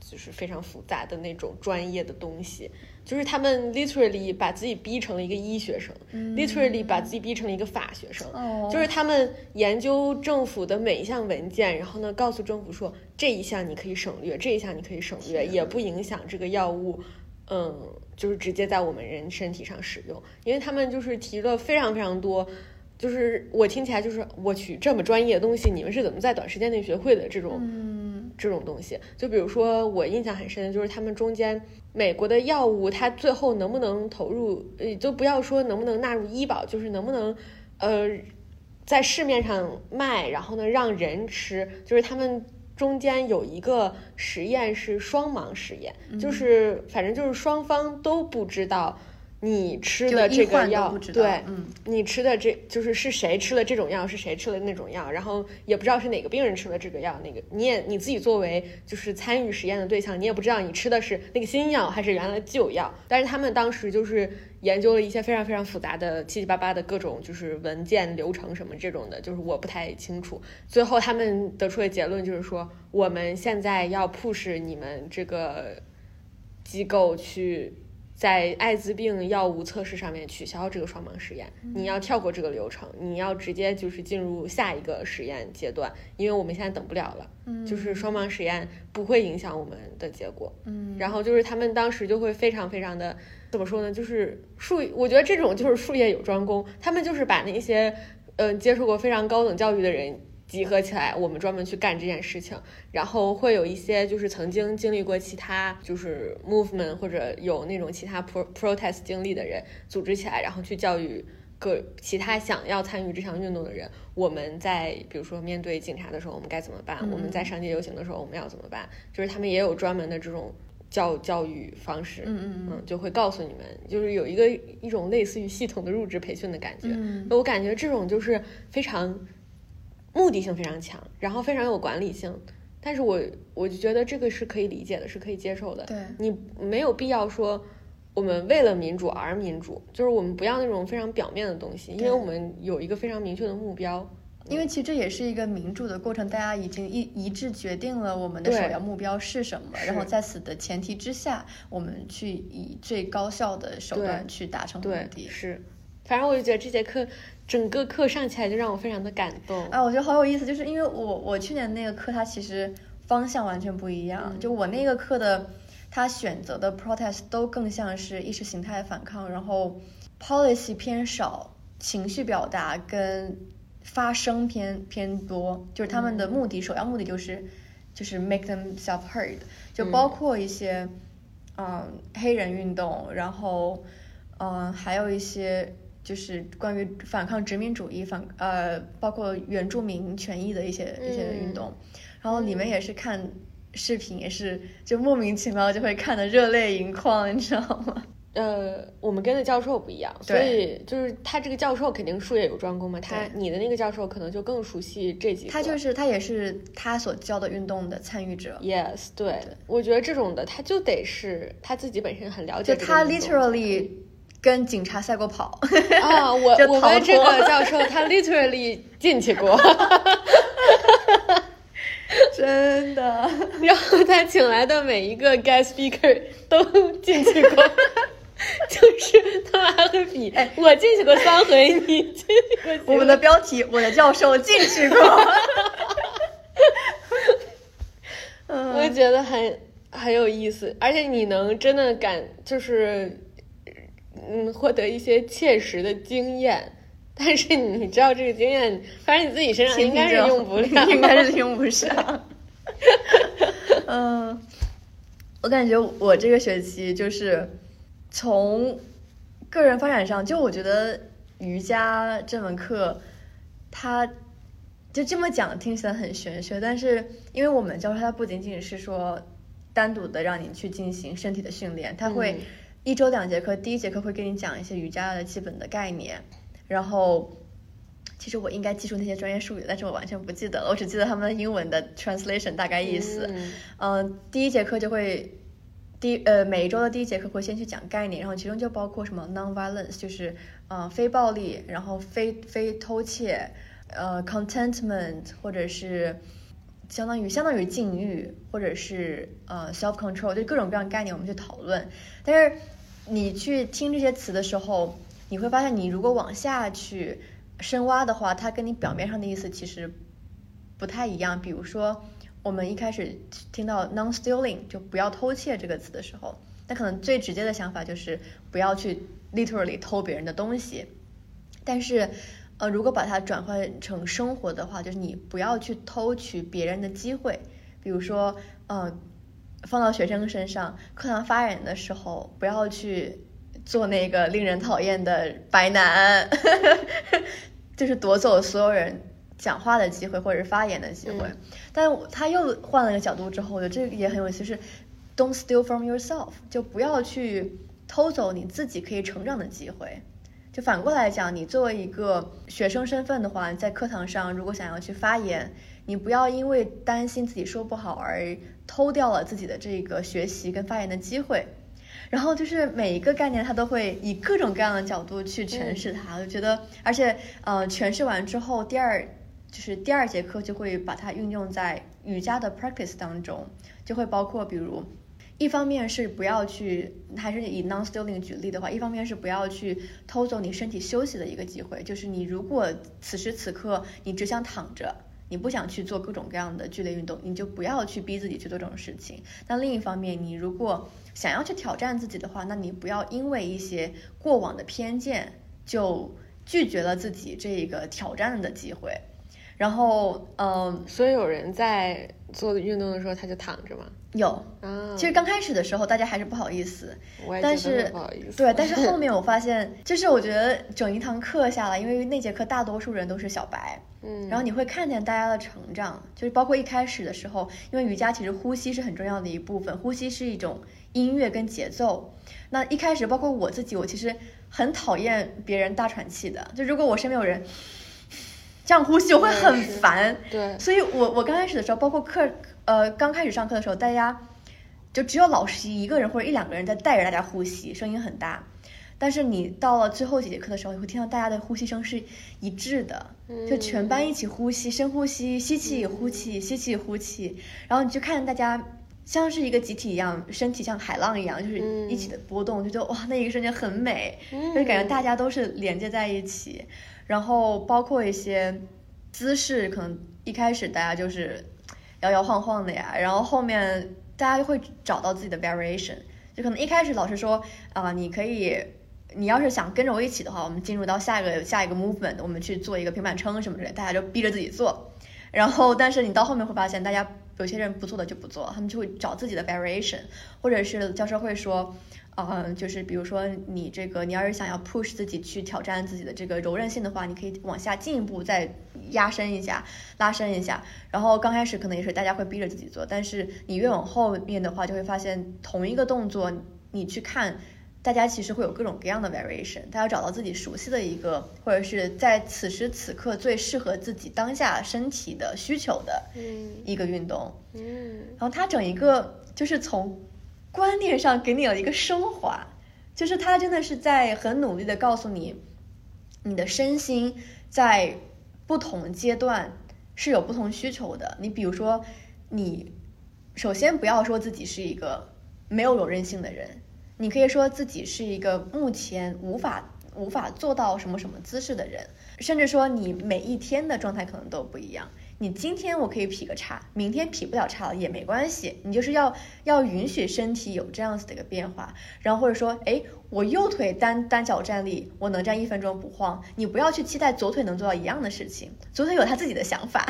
[SPEAKER 2] 就是非常复杂的那种专业的东西，就是他们 literally 把自己逼成了一个医学生，literally 把自己逼成了一个法学生，就是他们研究政府的每一项文件，然后呢告诉政府说这一项你可以省略，这一项你可以省略，也不影响这个药物。嗯，就是直接在我们人身体上使用，因为他们就是提了非常非常多，就是我听起来就是我去这么专业的东西，你们是怎么在短时间内学会的这种
[SPEAKER 3] 嗯
[SPEAKER 2] 这种东西？就比如说我印象很深的就是他们中间美国的药物，它最后能不能投入，呃，就不要说能不能纳入医保，就是能不能呃在市面上卖，然后呢让人吃，就是他们。中间有一个实验是双盲实验，就是反正就是双方都不知道你吃的这个药，对，
[SPEAKER 3] 嗯，
[SPEAKER 2] 你吃的这就是是谁吃了这种药，是谁吃了那种药，然后也不知道是哪个病人吃了这个药，那个你也你自己作为就是参与实验的对象，你也不知道你吃的是那个新药还是原来旧药，但是他们当时就是研究了一些非常非常复杂的七七八八的各种就是文件流程什么这种的，就是我不太清楚。最后他们得出的结论就是说，我们现在要 push 你们这个机构去。在艾滋病药物测试上面取消这个双盲实验，你要跳过这个流程，你要直接就是进入下一个实验阶段，因为我们现在等不了了。
[SPEAKER 3] 嗯，
[SPEAKER 2] 就是双盲实验不会影响我们的结果。
[SPEAKER 3] 嗯，
[SPEAKER 2] 然后就是他们当时就会非常非常的怎么说呢？就是术，我觉得这种就是术业有专攻，他们就是把那些嗯、呃、接受过非常高等教育的人。集合起来，我们专门去干这件事情，然后会有一些就是曾经经历过其他就是 movement 或者有那种其他 pro protest 经历的人组织起来，然后去教育各其他想要参与这项运动的人。我们在比如说面对警察的时候，我们该怎么办？
[SPEAKER 3] 嗯、
[SPEAKER 2] 我们在上街游行的时候，我们要怎么办？就是他们也有专门的这种教教育方式，
[SPEAKER 3] 嗯嗯
[SPEAKER 2] 嗯，就会告诉你们，就是有一个一种类似于系统的入职培训的感觉。
[SPEAKER 3] 嗯，
[SPEAKER 2] 我感觉这种就是非常。目的性非常强，然后非常有管理性，但是我我就觉得这个是可以理解的，是可以接受的。
[SPEAKER 3] 对，
[SPEAKER 2] 你没有必要说我们为了民主而民主，就是我们不要那种非常表面的东西，因为我们有一个非常明确的目标。
[SPEAKER 3] 因为其实这也是一个民主的过程，大家已经一一致决定了我们的首要目标是什么，然后在此的前提之下，我们去以最高效的手段去达成目的。
[SPEAKER 2] 是，反正我就觉得这节课。整个课上起来就让我非常的感动，
[SPEAKER 3] 啊，我觉得好有意思，就是因为我我去年那个课它其实方向完全不一样，
[SPEAKER 2] 嗯、
[SPEAKER 3] 就我那个课的他选择的 protest 都更像是意识形态反抗，然后 policy 偏少，情绪表达跟发声偏偏多，就是他们的目的、
[SPEAKER 2] 嗯、
[SPEAKER 3] 首要目的就是就是 make themselves heard，就包括一些嗯黑人运动，然后嗯还有一些。就是关于反抗殖民主义、反呃，包括原住民权益的一些一些运动，
[SPEAKER 2] 嗯、
[SPEAKER 3] 然后你们也是看视频，也是就莫名其妙就会看得热泪盈眶，你知道吗？
[SPEAKER 2] 呃，我们跟的教授不一样，所以就是他这个教授肯定术业有专攻嘛，他你的那个教授可能就更熟悉这几个。
[SPEAKER 3] 他就是他也是他所教的运动的参与者。
[SPEAKER 2] Yes，对，对我觉得这种的他就得是他自己本身很了解。
[SPEAKER 3] 就他 literally。跟警察赛过跑
[SPEAKER 2] 啊！我我们这个教授他 literally 进去过，
[SPEAKER 3] 真的。
[SPEAKER 2] 然后他请来的每一个 guest speaker 都进去过，就是他们还会比，
[SPEAKER 3] 哎，
[SPEAKER 2] 我进去过三回，你进去过。
[SPEAKER 3] 我们的标题：我的教授进去过。
[SPEAKER 2] 嗯，我觉得很很有意思，而且你能真的感就是。嗯，获得一些切实的经验，但是你知道这个经验，反正你自己身上应该是用不了，
[SPEAKER 3] 应该是用不上。嗯，我感觉我这个学期就是从个人发展上，就我觉得瑜伽这门课，它就这么讲听起来很玄学，但是因为我们教授他不仅仅是说单独的让你去进行身体的训练，他会。
[SPEAKER 2] 嗯
[SPEAKER 3] 一周两节课，第一节课会给你讲一些瑜伽的基本的概念，然后其实我应该记住那些专业术语，但是我完全不记得了，我只记得他们英文的 translation 大概意思。
[SPEAKER 2] 嗯、
[SPEAKER 3] 呃，第一节课就会第呃每一周的第一节课会先去讲概念，然后其中就包括什么 non-violence，就是呃非暴力，然后非非偷窃，呃 contentment 或者是。相当于相当于禁欲，或者是呃 self control，就各种各样概念我们去讨论。但是你去听这些词的时候，你会发现，你如果往下去深挖的话，它跟你表面上的意思其实不太一样。比如说，我们一开始听到 non stealing 就不要偷窃这个词的时候，那可能最直接的想法就是不要去 literally 偷别人的东西，但是，呃，如果把它转换成生活的话，就是你不要去偷取别人的机会，比如说，呃，放到学生身上，课堂发言的时候不要去做那个令人讨厌的白男，就是夺走所有人讲话的机会或者是发言的机会。但他又换了个角度之后，我觉得这个也很有意思，是 don't steal from yourself，就不要去偷走你自己可以成长的机会。就反过来讲，你作为一个学生身份的话，在课堂上如果想要去发言，你不要因为担心自己说不好而偷掉了自己的这个学习跟发言的机会。然后就是每一个概念，他都会以各种各样的角度去诠释它。我觉得，而且呃，诠释完之后，第二就是第二节课就会把它运用在瑜伽的 practice 当中，就会包括比如，一方面是不要去，还是以 non-stealing 举例的话，一方面是不要去偷走你身体休息的一个机会，就是你如果此时此刻你只想躺着。你不想去做各种各样的剧烈运动，你就不要去逼自己去做这种事情。那另一方面，你如果想要去挑战自己的话，那你不要因为一些过往的偏见就拒绝了自己这个挑战的机会。然后，嗯，
[SPEAKER 2] 所以有人在做运动的时候他就躺着吗？
[SPEAKER 3] 有
[SPEAKER 2] 啊，
[SPEAKER 3] 其实刚开始的时候大家还是不好意思，但是
[SPEAKER 2] 不好意思，
[SPEAKER 3] 对，但是后 面我发现，就是我觉得整一堂课下来，因为那节课大多数人都是小白。
[SPEAKER 2] 嗯，
[SPEAKER 3] 然后你会看见大家的成长，就是包括一开始的时候，因为瑜伽其实呼吸是很重要的一部分，呼吸是一种音乐跟节奏。那一开始，包括我自己，我其实很讨厌别人大喘气的，就如果我身边有人这样呼吸，我会很烦。
[SPEAKER 2] 对，
[SPEAKER 3] 所以我我刚开始的时候，包括课呃刚开始上课的时候，大家就只有老师一个人或者一两个人在带着大家呼吸，声音很大。但是你到了最后几节课的时候，你会听到大家的呼吸声是一致的，就全班一起呼吸，深呼吸，吸气，呼气，吸气，呼气，然后你去看大家像是一个集体一样，身体像海浪一样，就是一起的波动，就觉得哇，那一个瞬间很美，就是感觉大家都是连接在一起，然后包括一些姿势，可能一开始大家就是摇摇晃晃的呀，然后后面大家就会找到自己的 variation，就可能一开始老师说啊，你可以。你要是想跟着我一起的话，我们进入到下一个下一个 movement，我们去做一个平板撑什么之类，大家就逼着自己做。然后，但是你到后面会发现，大家有些人不做的就不做，他们就会找自己的 variation，或者是教授会说，呃，就是比如说你这个，你要是想要 push 自己去挑战自己的这个柔韧性的话，你可以往下进一步再压伸一下，拉伸一下。然后刚开始可能也是大家会逼着自己做，但是你越往后面的话，就会发现同一个动作，你去看。大家其实会有各种各样的 variation，大家找到自己熟悉的一个，或者是在此时此刻最适合自己当下身体的需求的一个运动。
[SPEAKER 2] 嗯，
[SPEAKER 3] 然后它整一个就是从观念上给你了一个升华，就是他真的是在很努力的告诉你，你的身心在不同阶段是有不同需求的。你比如说，你首先不要说自己是一个没有柔韧性的人。你可以说自己是一个目前无法无法做到什么什么姿势的人，甚至说你每一天的状态可能都不一样。你今天我可以劈个叉，明天劈不了叉了也没关系。你就是要要允许身体有这样子的一个变化，然后或者说，哎，我右腿单单脚站立，我能站一分钟不晃。你不要去期待左腿能做到一样的事情，左腿有他自己的想法，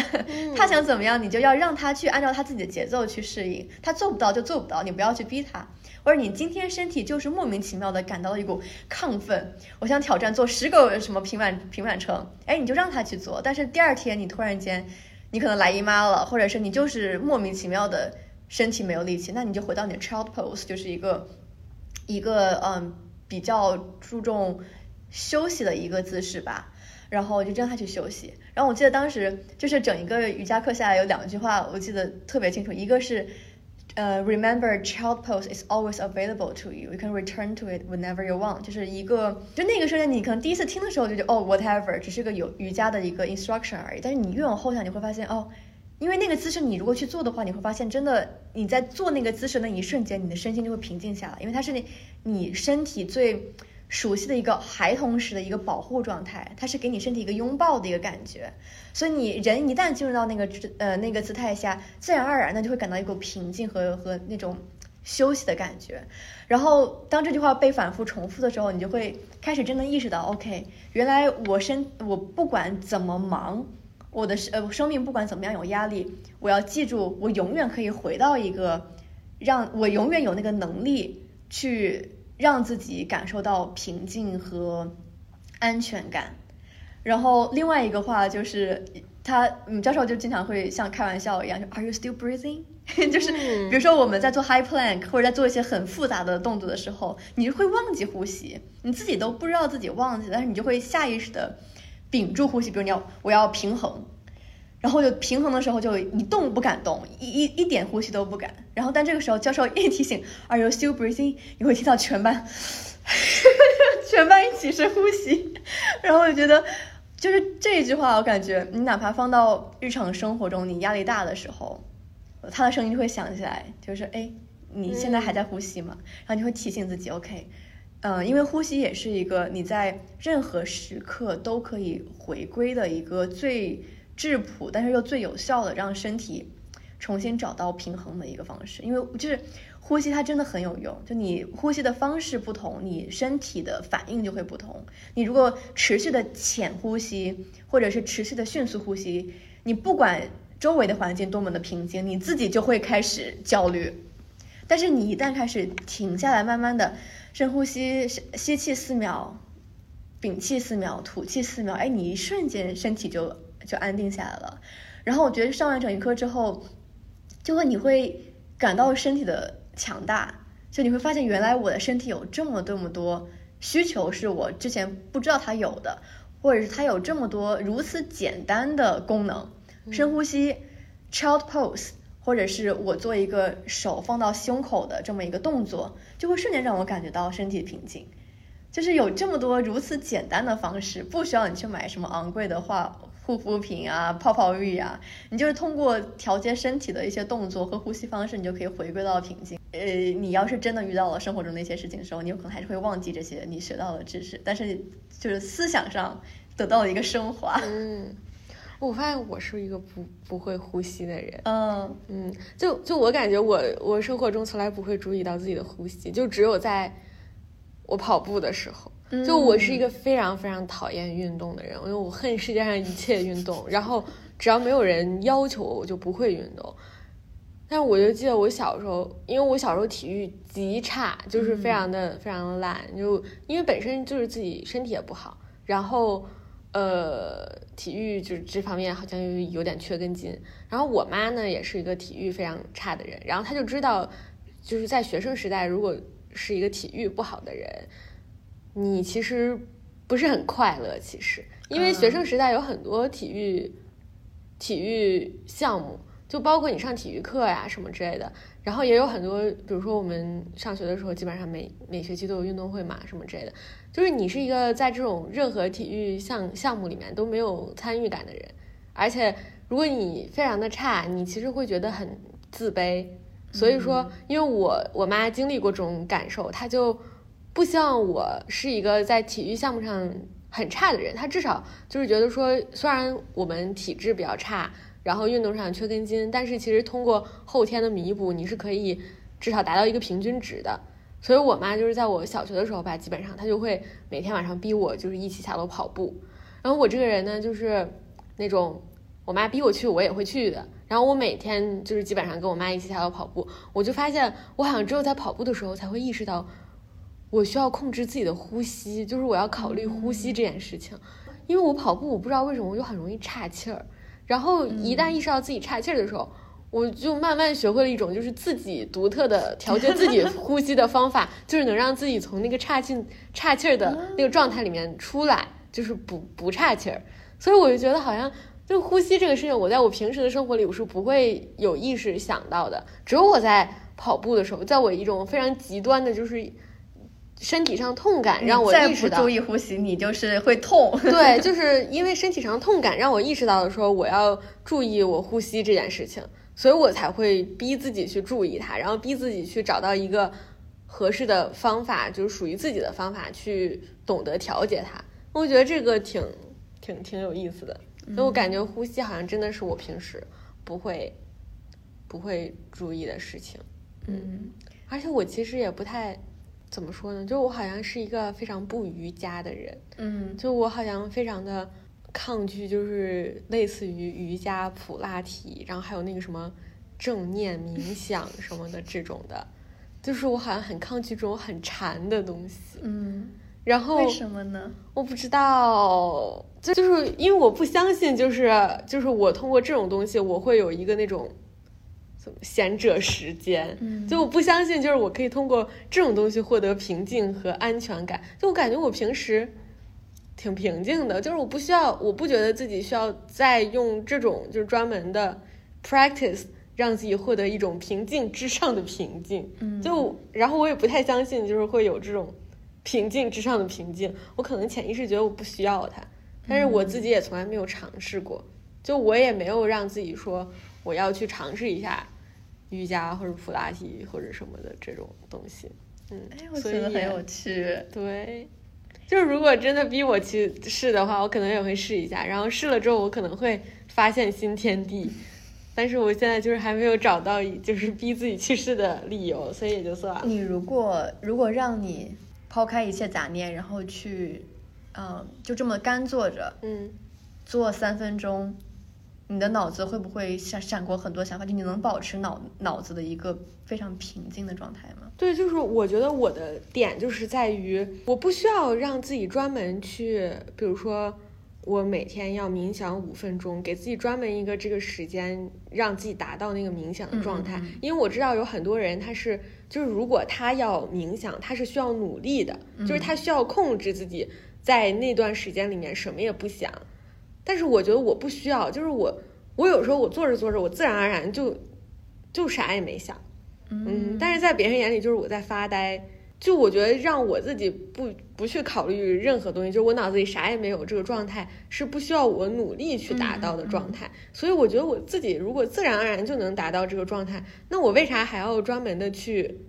[SPEAKER 3] 他想怎么样，你就要让他去按照他自己的节奏去适应。他做不到就做不到，你不要去逼他。或者你今天身体就是莫名其妙的感到了一股亢奋，我想挑战做十个什么平板平板撑，哎，你就让他去做。但是第二天你突然间，你可能来姨妈了，或者是你就是莫名其妙的身体没有力气，那你就回到你的 child pose，就是一个一个嗯比较注重休息的一个姿势吧。然后我就让他去休息。然后我记得当时就是整一个瑜伽课下来有两句话，我记得特别清楚，一个是。呃，remember child pose is always available to you. You can return to it whenever you want. 就是一个，就那个瞬间，你可能第一次听的时候就觉得，哦，whatever，只是个有瑜伽的一个 instruction 而已。但是你越往后想，你会发现，哦，因为那个姿势，你如果去做的话，你会发现，真的你在做那个姿势那一瞬间，你的身心就会平静下来，因为它是你你身体最。熟悉的一个孩童时的一个保护状态，它是给你身体一个拥抱的一个感觉，所以你人一旦进入到那个呃那个姿态下，自然而然的就会感到一股平静和和那种休息的感觉。然后当这句话被反复重复的时候，你就会开始真的意识到，OK，原来我身我不管怎么忙，我的呃生命不管怎么样有压力，我要记住，我永远可以回到一个让我永远有那个能力去让自己感受到平静和安全感。然后另外一个话就是他，嗯，教授就经常会像开玩笑一样，就 Are you still breathing？就是比如说我们在做 high plank 或者在做一些很复杂的动作的时候，你就会忘记呼吸，你自己都不知道自己忘记，但是你就会下意识的屏住呼吸。比如你要我要平衡，然后就平衡的时候就一动不敢动，一一一点呼吸都不敢。然后但这个时候教授一提醒 Are you still breathing？你会听到全班 全班一起深呼吸，然后我就觉得。就是这一句话，我感觉你哪怕放到日常生活中，你压力大的时候，他的声音就会响起来，就是哎，你现在还在呼吸吗？然后你会提醒自己，OK，嗯，因为呼吸也是一个你在任何时刻都可以回归的一个最质朴，但是又最有效的让身体重新找到平衡的一个方式，因为就是。呼吸它真的很有用，就你呼吸的方式不同，你身体的反应就会不同。你如果持续的浅呼吸，或者是持续的迅速呼吸，你不管周围的环境多么的平静，你自己就会开始焦虑。但是你一旦开始停下来，慢慢的深呼吸，吸气四秒，屏气四秒，吐气四秒，哎，你一瞬间身体就就安定下来了。然后我觉得上完整一课之后，就会你会感到身体的。强大，就你会发现，原来我的身体有这么这么多需求是我之前不知道它有的，或者是它有这么多如此简单的功能。深呼吸，child pose，或者是我做一个手放到胸口的这么一个动作，就会瞬间让我感觉到身体平静。就是有这么多如此简单的方式，不需要你去买什么昂贵的化护肤品啊、泡泡浴啊，你就是通过调节身体的一些动作和呼吸方式，你就可以回归到平静。呃，你要是真的遇到了生活中的一些事情的时候，你有可能还是会忘记这些你学到的知识，但是就是思想上得到了一个升华。
[SPEAKER 2] 嗯，我发现我是一个不不会呼吸的人。
[SPEAKER 3] 嗯
[SPEAKER 2] 嗯，就就我感觉我我生活中从来不会注意到自己的呼吸，就只有在我跑步的时候，就我是一个非常非常讨厌运动的人，因为我恨世界上一切运动，然后只要没有人要求我，就不会运动。但是我就记得我小时候，因为我小时候体育极差，就是非常的非常的烂，就因为本身就是自己身体也不好，然后呃体育就是这方面好像有点缺根筋。然后我妈呢也是一个体育非常差的人，然后她就知道，就是在学生时代，如果是一个体育不好的人，你其实不是很快乐。其实，因为学生时代有很多体育体育项目。就包括你上体育课呀什么之类的，然后也有很多，比如说我们上学的时候，基本上每每学期都有运动会嘛，什么之类的。就是你是一个在这种任何体育项项目里面都没有参与感的人，而且如果你非常的差，你其实会觉得很自卑。所以说，因为我我妈经历过这种感受，她就不希望我是一个在体育项目上很差的人。她至少就是觉得说，虽然我们体质比较差。然后运动上缺根筋，但是其实通过后天的弥补，你是可以至少达到一个平均值的。所以我妈就是在我小学的时候吧，基本上她就会每天晚上逼我就是一起下楼跑步。然后我这个人呢，就是那种我妈逼我去，我也会去的。然后我每天就是基本上跟我妈一起下楼跑步，我就发现我好像只有在跑步的时候才会意识到我需要控制自己的呼吸，就是我要考虑呼吸这件事情。因为我跑步，我不知道为什么我就很容易岔气儿。然后一旦意识到自己岔气儿的时候，我就慢慢学会了一种就是自己独特的调节自己呼吸的方法，就是能让自己从那个岔气岔气儿的那个状态里面出来，就是不不岔气儿。所以我就觉得好像就呼吸这个事情，我在我平时的生活里我是不会有意识想到的，只有我在跑步的时候，在我一种非常极端的就是。身体上痛感让我意识到，
[SPEAKER 3] 注意呼吸，你就是会痛。
[SPEAKER 2] 对，就是因为身体上痛感让我意识到的说我要注意我呼吸这件事情，所以我才会逼自己去注意它，然后逼自己去找到一个合适的方法，就是属于自己的方法去懂得调节它。我觉得这个挺挺挺有意思的，所以我感觉呼吸好像真的是我平时不会不会注意的事情。
[SPEAKER 3] 嗯。
[SPEAKER 2] 而且我其实也不太怎么说呢，就我好像是一个非常不瑜伽的人，
[SPEAKER 3] 嗯，
[SPEAKER 2] 就我好像非常的抗拒，就是类似于瑜伽、普拉提，然后还有那个什么正念冥想什么的这种的，就是我好像很抗拒这种很禅的东西，
[SPEAKER 3] 嗯，
[SPEAKER 2] 然后
[SPEAKER 3] 为什么呢？
[SPEAKER 2] 我不知道，就就是因为我不相信，就是就是我通过这种东西，我会有一个那种闲者时间，
[SPEAKER 3] 嗯
[SPEAKER 2] 就我不相信，就是我可以通过这种东西获得平静和安全感。就我感觉我平时挺平静的，就是我不需要，我不觉得自己需要再用这种就是专门的 practice 让自己获得一种平静之上的平静。
[SPEAKER 3] 嗯
[SPEAKER 2] 就然后我也不太相信，就是会有这种平静之上的平静。我可能潜意识觉得我不需要它，但是我自己也从来没有尝试过。就我也没有让自己说我要去尝试一下瑜伽或者普拉提或者什么的这种东西。嗯，
[SPEAKER 3] 哎，我
[SPEAKER 2] 所以也
[SPEAKER 3] 觉得很有趣。
[SPEAKER 2] 对，就是如果真的逼我去试的话，我可能也会试一下。然后试了之后，我可能会发现新天地。但是我现在就是还没有找到就是逼自己去试的理由，所以也就算了。
[SPEAKER 3] 你如果如果让你抛开一切杂念，然后去，嗯，就这么干坐着
[SPEAKER 2] 嗯，
[SPEAKER 3] 做三分钟，你的脑子会不会闪闪过很多想法？就你能保持脑脑子的一个非常平静的状态吗？
[SPEAKER 2] 对，就是我觉得我的点就是在于，我不需要让自己专门去，比如说我每天要冥想五分钟，给自己专门一个这个时间，让自己达到那个冥想的状态。
[SPEAKER 3] 嗯嗯嗯
[SPEAKER 2] 因为我知道有很多人他是，就是如果他要冥想，他是需要努力的，就是他需要控制自己在那段时间里面什么也不想。但是我觉得我不需要，就是我我有时候我做着做着，我自然而然就就啥也没想。嗯，但是在别人眼里就是我在发呆。就我觉得让我自己不不去考虑任何东西，就是我脑子里啥也没有，这个状态是不需要我努力去达到的状态。所以我觉得我自己如果自然而然就能达到这个状态，那我为啥还要专门的去，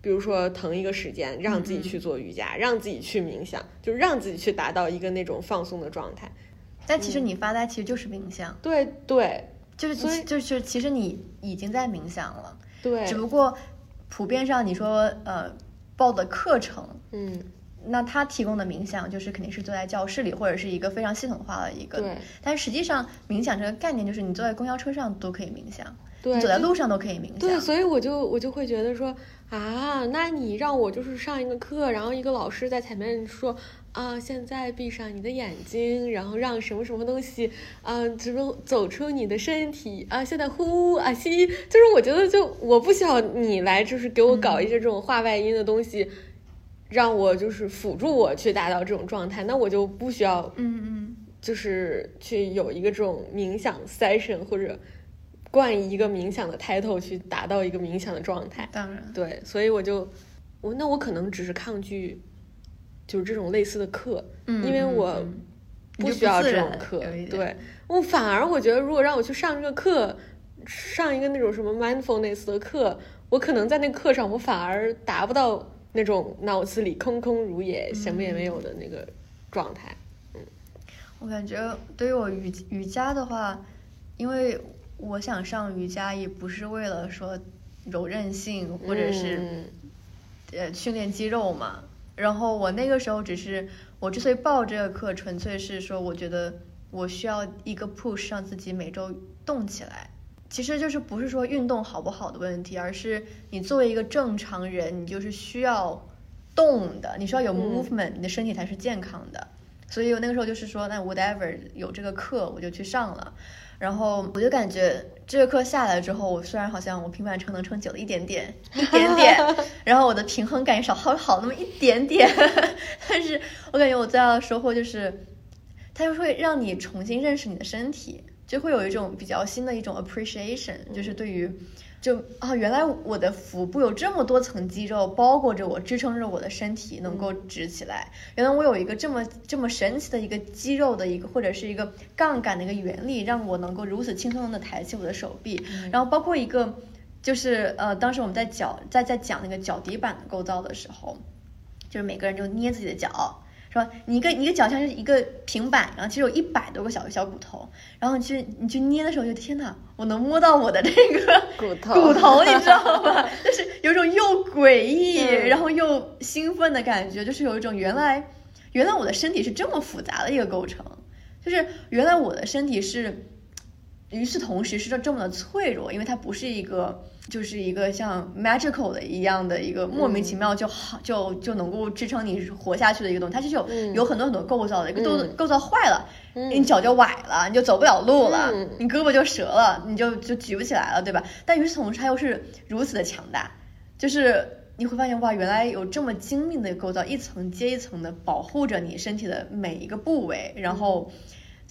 [SPEAKER 2] 比如说腾一个时间让自己去做瑜伽，让自己去冥想，就是让自己去达到一个那种放松的状态。
[SPEAKER 3] 但其实你发呆其实就是冥想，
[SPEAKER 2] 对对。
[SPEAKER 3] 就是
[SPEAKER 2] 所以
[SPEAKER 3] 就是其实你已经在冥想了，
[SPEAKER 2] 对，
[SPEAKER 3] 只不过普遍上你说呃报的课程，
[SPEAKER 2] 嗯，
[SPEAKER 3] 那他提供的冥想就是肯定是坐在教室里或者是一个非常系统化的一个，
[SPEAKER 2] 对。
[SPEAKER 3] 但实际上冥想这个概念就是你坐在公交车上都可以冥想，
[SPEAKER 2] 对，
[SPEAKER 3] 你走在路上都可以冥想对，
[SPEAKER 2] 所以我就我就会觉得说啊，那你让我就是上一个课，然后一个老师在前面说啊，现在闭上你的眼睛，然后让什么什么东西啊，只能走出你的身体啊，现在呼啊吸，就是我觉得就我不需要你来就是给我搞一些这种话外音的东西。让我就是辅助我去达到这种状态，那我就不需要
[SPEAKER 3] 嗯嗯，
[SPEAKER 2] 就是去有一个这种冥想 session 或者冠以一个冥想的 title 去达到一个冥想的状态。
[SPEAKER 3] 当然，
[SPEAKER 2] 对，所以我就我那我可能只是抗拒就是这种类似的课，
[SPEAKER 3] 嗯
[SPEAKER 2] 因为我不需要这种课对我反而我觉得，如果让我去上这个课，上一个那种什么 mindfulness 的课，我可能在那个课上我反而达不到那种脑子里空空如也、什么也没有的那个状态。
[SPEAKER 3] 嗯我感觉对于我瑜瑜伽的话，因为我想上瑜伽也不是为了说柔韧性或者是、
[SPEAKER 2] 嗯
[SPEAKER 3] 呃训练肌肉嘛。然后我那个时候只是我之所以报这个课，纯粹是说我觉得我需要一个 push 让自己每周动起来。其实就是不是说运动好不好的问题，而是你作为一个正常人，你就是需要动的，你需要有
[SPEAKER 2] 嗯
[SPEAKER 3] movement，、你的身体才是健康的。所以我那个时候就是说，那 whatever 有这个课我就去上了，然后我就感觉这个课下来之后，我虽然好像我平板撑能撑久了一点点，一点点，然后我的平衡感也少好好那么一点点，但是我感觉我最大的收获就是，它就会让你重新认识你的身体，就会有一种比较新的一种 appreciation，就是对于。就啊，原来我的腹部有这么多层肌肉包裹着我，支撑着我的身体能够直起来。原来我有一个这么这么神奇的一个肌肉的一个或者是一个杠杆的一个原理，让我能够如此轻松的抬起我的手臂。然后包括一个就是呃，当时我们在脚在在讲那个脚底板的构造的时候，就是每个人就捏自己的脚。是吧？你一个你一个脚像是一个平板，然后其实有一百多个小小骨头，然后你去你去捏的时候，就天哪，我能摸到我的这个
[SPEAKER 2] 骨头
[SPEAKER 3] 骨头，你知道吗？就是有种又诡异，然后又兴奋的感觉，就是有一种原来原来我的身体是这么复杂的一个构成，就是原来我的身体是。与此同时，是这这么的脆弱，因为它不是一个，就是一个像 magical 的一样的一个莫名其妙就好就就能够支撑你活下去的一个东西，它是有有很多很多构造的，一个构构造坏了，你脚就崴了，你就走不了路了，你胳膊就折了，你就就举不起来了，对吧？但与此同时，它又是如此的强大，就是你会发现哇，原来有这么精密的构造，一层接一层的保护着你身体的每一个部位，然后。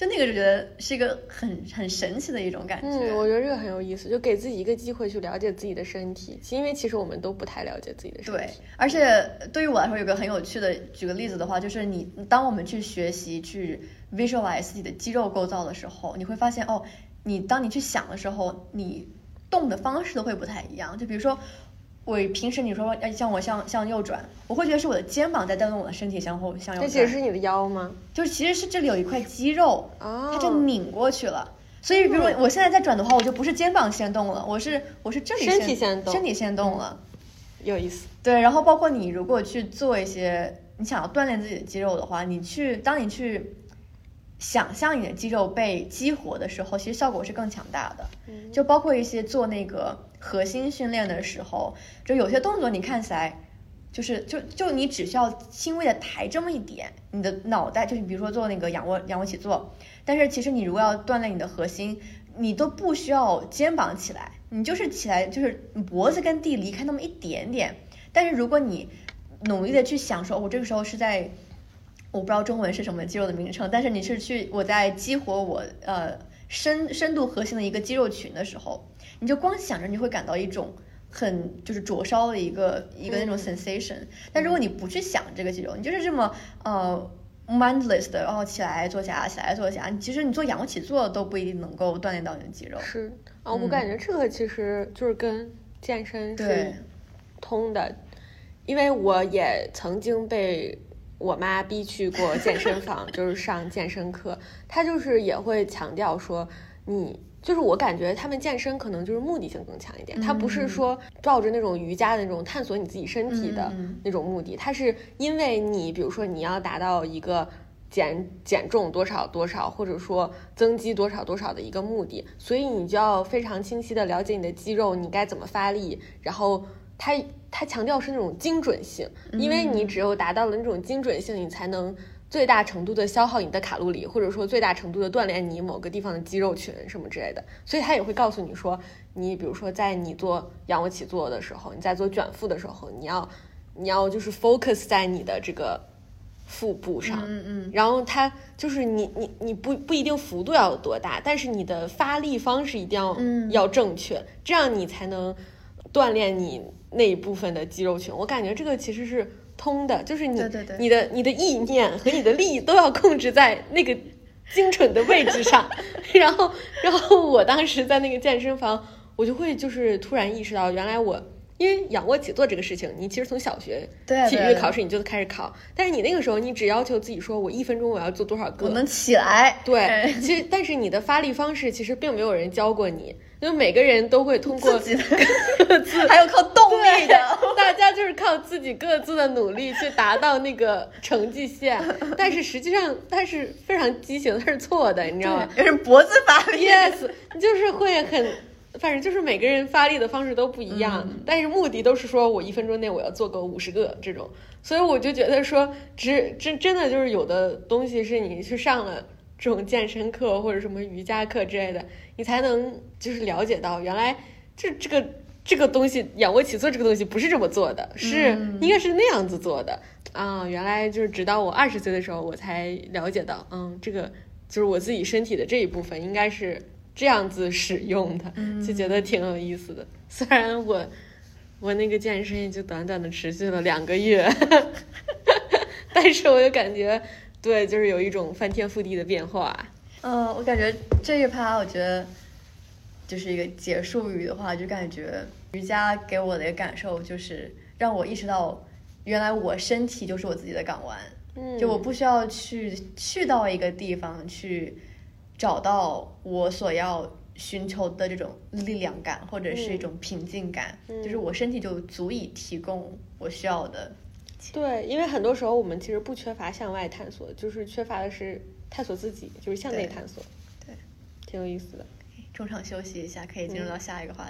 [SPEAKER 3] 就那个就觉得是一个很很神奇的一种感觉。
[SPEAKER 2] 嗯，我觉得这个很有意思，就给自己一个机会去了解自己的身体。因为其实我们都不太了解自己的身体。
[SPEAKER 3] 对，而且对于我来说，有个很有趣的，举个例子的话，就是你当我们去学习去 visualize 自己的肌肉构造的时候，你会发现哦，你当你去想的时候，你动的方式都会不太一样。就比如说。我平时你说要向我向向右转，我会觉得是我的肩膀在带动我的身体向后向右转。
[SPEAKER 2] 这其实是你的腰吗？
[SPEAKER 3] 就是其实是这里有一块肌肉，它就拧过去了。所以比如我现在在转的话，我就不是肩膀先动了，我是我是这里
[SPEAKER 2] 身体先动，
[SPEAKER 3] 身体先动了，
[SPEAKER 2] 有意思。
[SPEAKER 3] 对，然后包括你如果去做一些你想要锻炼自己的肌肉的话，你去当你去想象你的肌肉被激活的时候，其实效果是更强大的。就包括一些做那个。核心训练的时候，就有些动作你看起来，就是就就你只需要轻微的抬这么一点，你的脑袋就是比如说做那个仰卧仰卧起坐，但是其实你如果要锻炼你的核心，你都不需要肩膀起来，你就是起来就是脖子跟地离开那么一点点。但是如果你努力的去想说，我这个时候是在，我不知道中文是什么肌肉的名称，但是你是去我在激活我呃深深度核心的一个肌肉群的时候。你就光想着，你会感到一种很就是灼烧的一个一个那种 sensation。但如果你不去想这个肌肉，你就是这么呃 mindless 的，然后起来做夹，起来做夹，你其实你做仰卧起坐都不一定能够锻炼到你的肌肉。
[SPEAKER 2] 是啊，我感觉这个其实就是跟健身是通的，因为我也曾经被我妈逼去过健身房，就是上健身课，她就是也会强调说你。就是我感觉他们健身可能就是目的性更强一点，他不是说抱着那种瑜伽的那种探索你自己身体的那种目的，他是因为你比如说你要达到一个减减重多少多少，或者说增肌多少多少的一个目的，所以你就要非常清晰的了解你的肌肉，你该怎么发力，然后他他强调是那种精准性，因为你只有达到了那种精准性，你才能。最大程度的消耗你的卡路里，或者说最大程度的锻炼你某个地方的肌肉群什么之类的，所以他也会告诉你说，你比如说在你做仰卧起坐的时候，你在做卷腹的时候，你要你要就是 focus 在你的这个腹部上，
[SPEAKER 3] 嗯嗯，
[SPEAKER 2] 然后它就是你你你不不一定幅度要有多大，但是你的发力方式一定要要正确，这样你才能锻炼你那一部分的肌肉群。我感觉这个其实是。通的，就是你，你的你的意念和你的力都要控制在那个精准的位置上。然后，然后我当时在那个健身房，我就会就是突然意识到，原来我因为仰卧起坐这个事情，你其实从小学体育考试你就开始考，但是你那个时候你只要求自己说，我一分钟我要做多少个，
[SPEAKER 3] 我能起来。
[SPEAKER 2] 对，其实但是你的发力方式其实并没有人教过你。因为每个人都会通过
[SPEAKER 3] 自己的各 自，还有靠动力的，
[SPEAKER 2] 大家就是靠自己各自的努力去达到那个成绩线。但是实际上，它是非常畸形，它是错的，你知道吗？
[SPEAKER 3] 就是脖子发力
[SPEAKER 2] ，yes，就是会很，反正就是每个人发力的方式都不一样，但是目的都是说我一分钟内我要做个五十个这种。所以我就觉得说，只真真的就是有的东西是你去上了。这种健身课或者什么瑜伽课之类的，你才能就是了解到，原来这这个这个东西仰卧起坐这个东西不是这么做的，是应该是那样子做的啊。原来就是直到我二十岁的时候，我才了解到，嗯，这个就是我自己身体的这一部分应该是这样子使用的，就觉得挺有意思的。虽然我我那个健身也就短短的持续了两个月，但是我就感觉。对，就是有一种翻天覆地的变化。
[SPEAKER 3] 嗯，我感觉这一趴，我觉得就是一个结束语的话，就感觉瑜伽给我的感受就是让我意识到，原来我身体就是我自己的港湾。
[SPEAKER 2] 嗯，
[SPEAKER 3] 就我不需要去去到一个地方去找到我所要寻求的这种力量感，或者是一种平静感，就是我身体就足以提供我需要的。
[SPEAKER 2] 对，因为很多时候我们其实不缺乏向外探索，就是缺乏的是探索自己，就是向内探索。
[SPEAKER 3] 对，
[SPEAKER 2] 挺有意思的。
[SPEAKER 3] 中场休息一下，可以进入到下一个话题。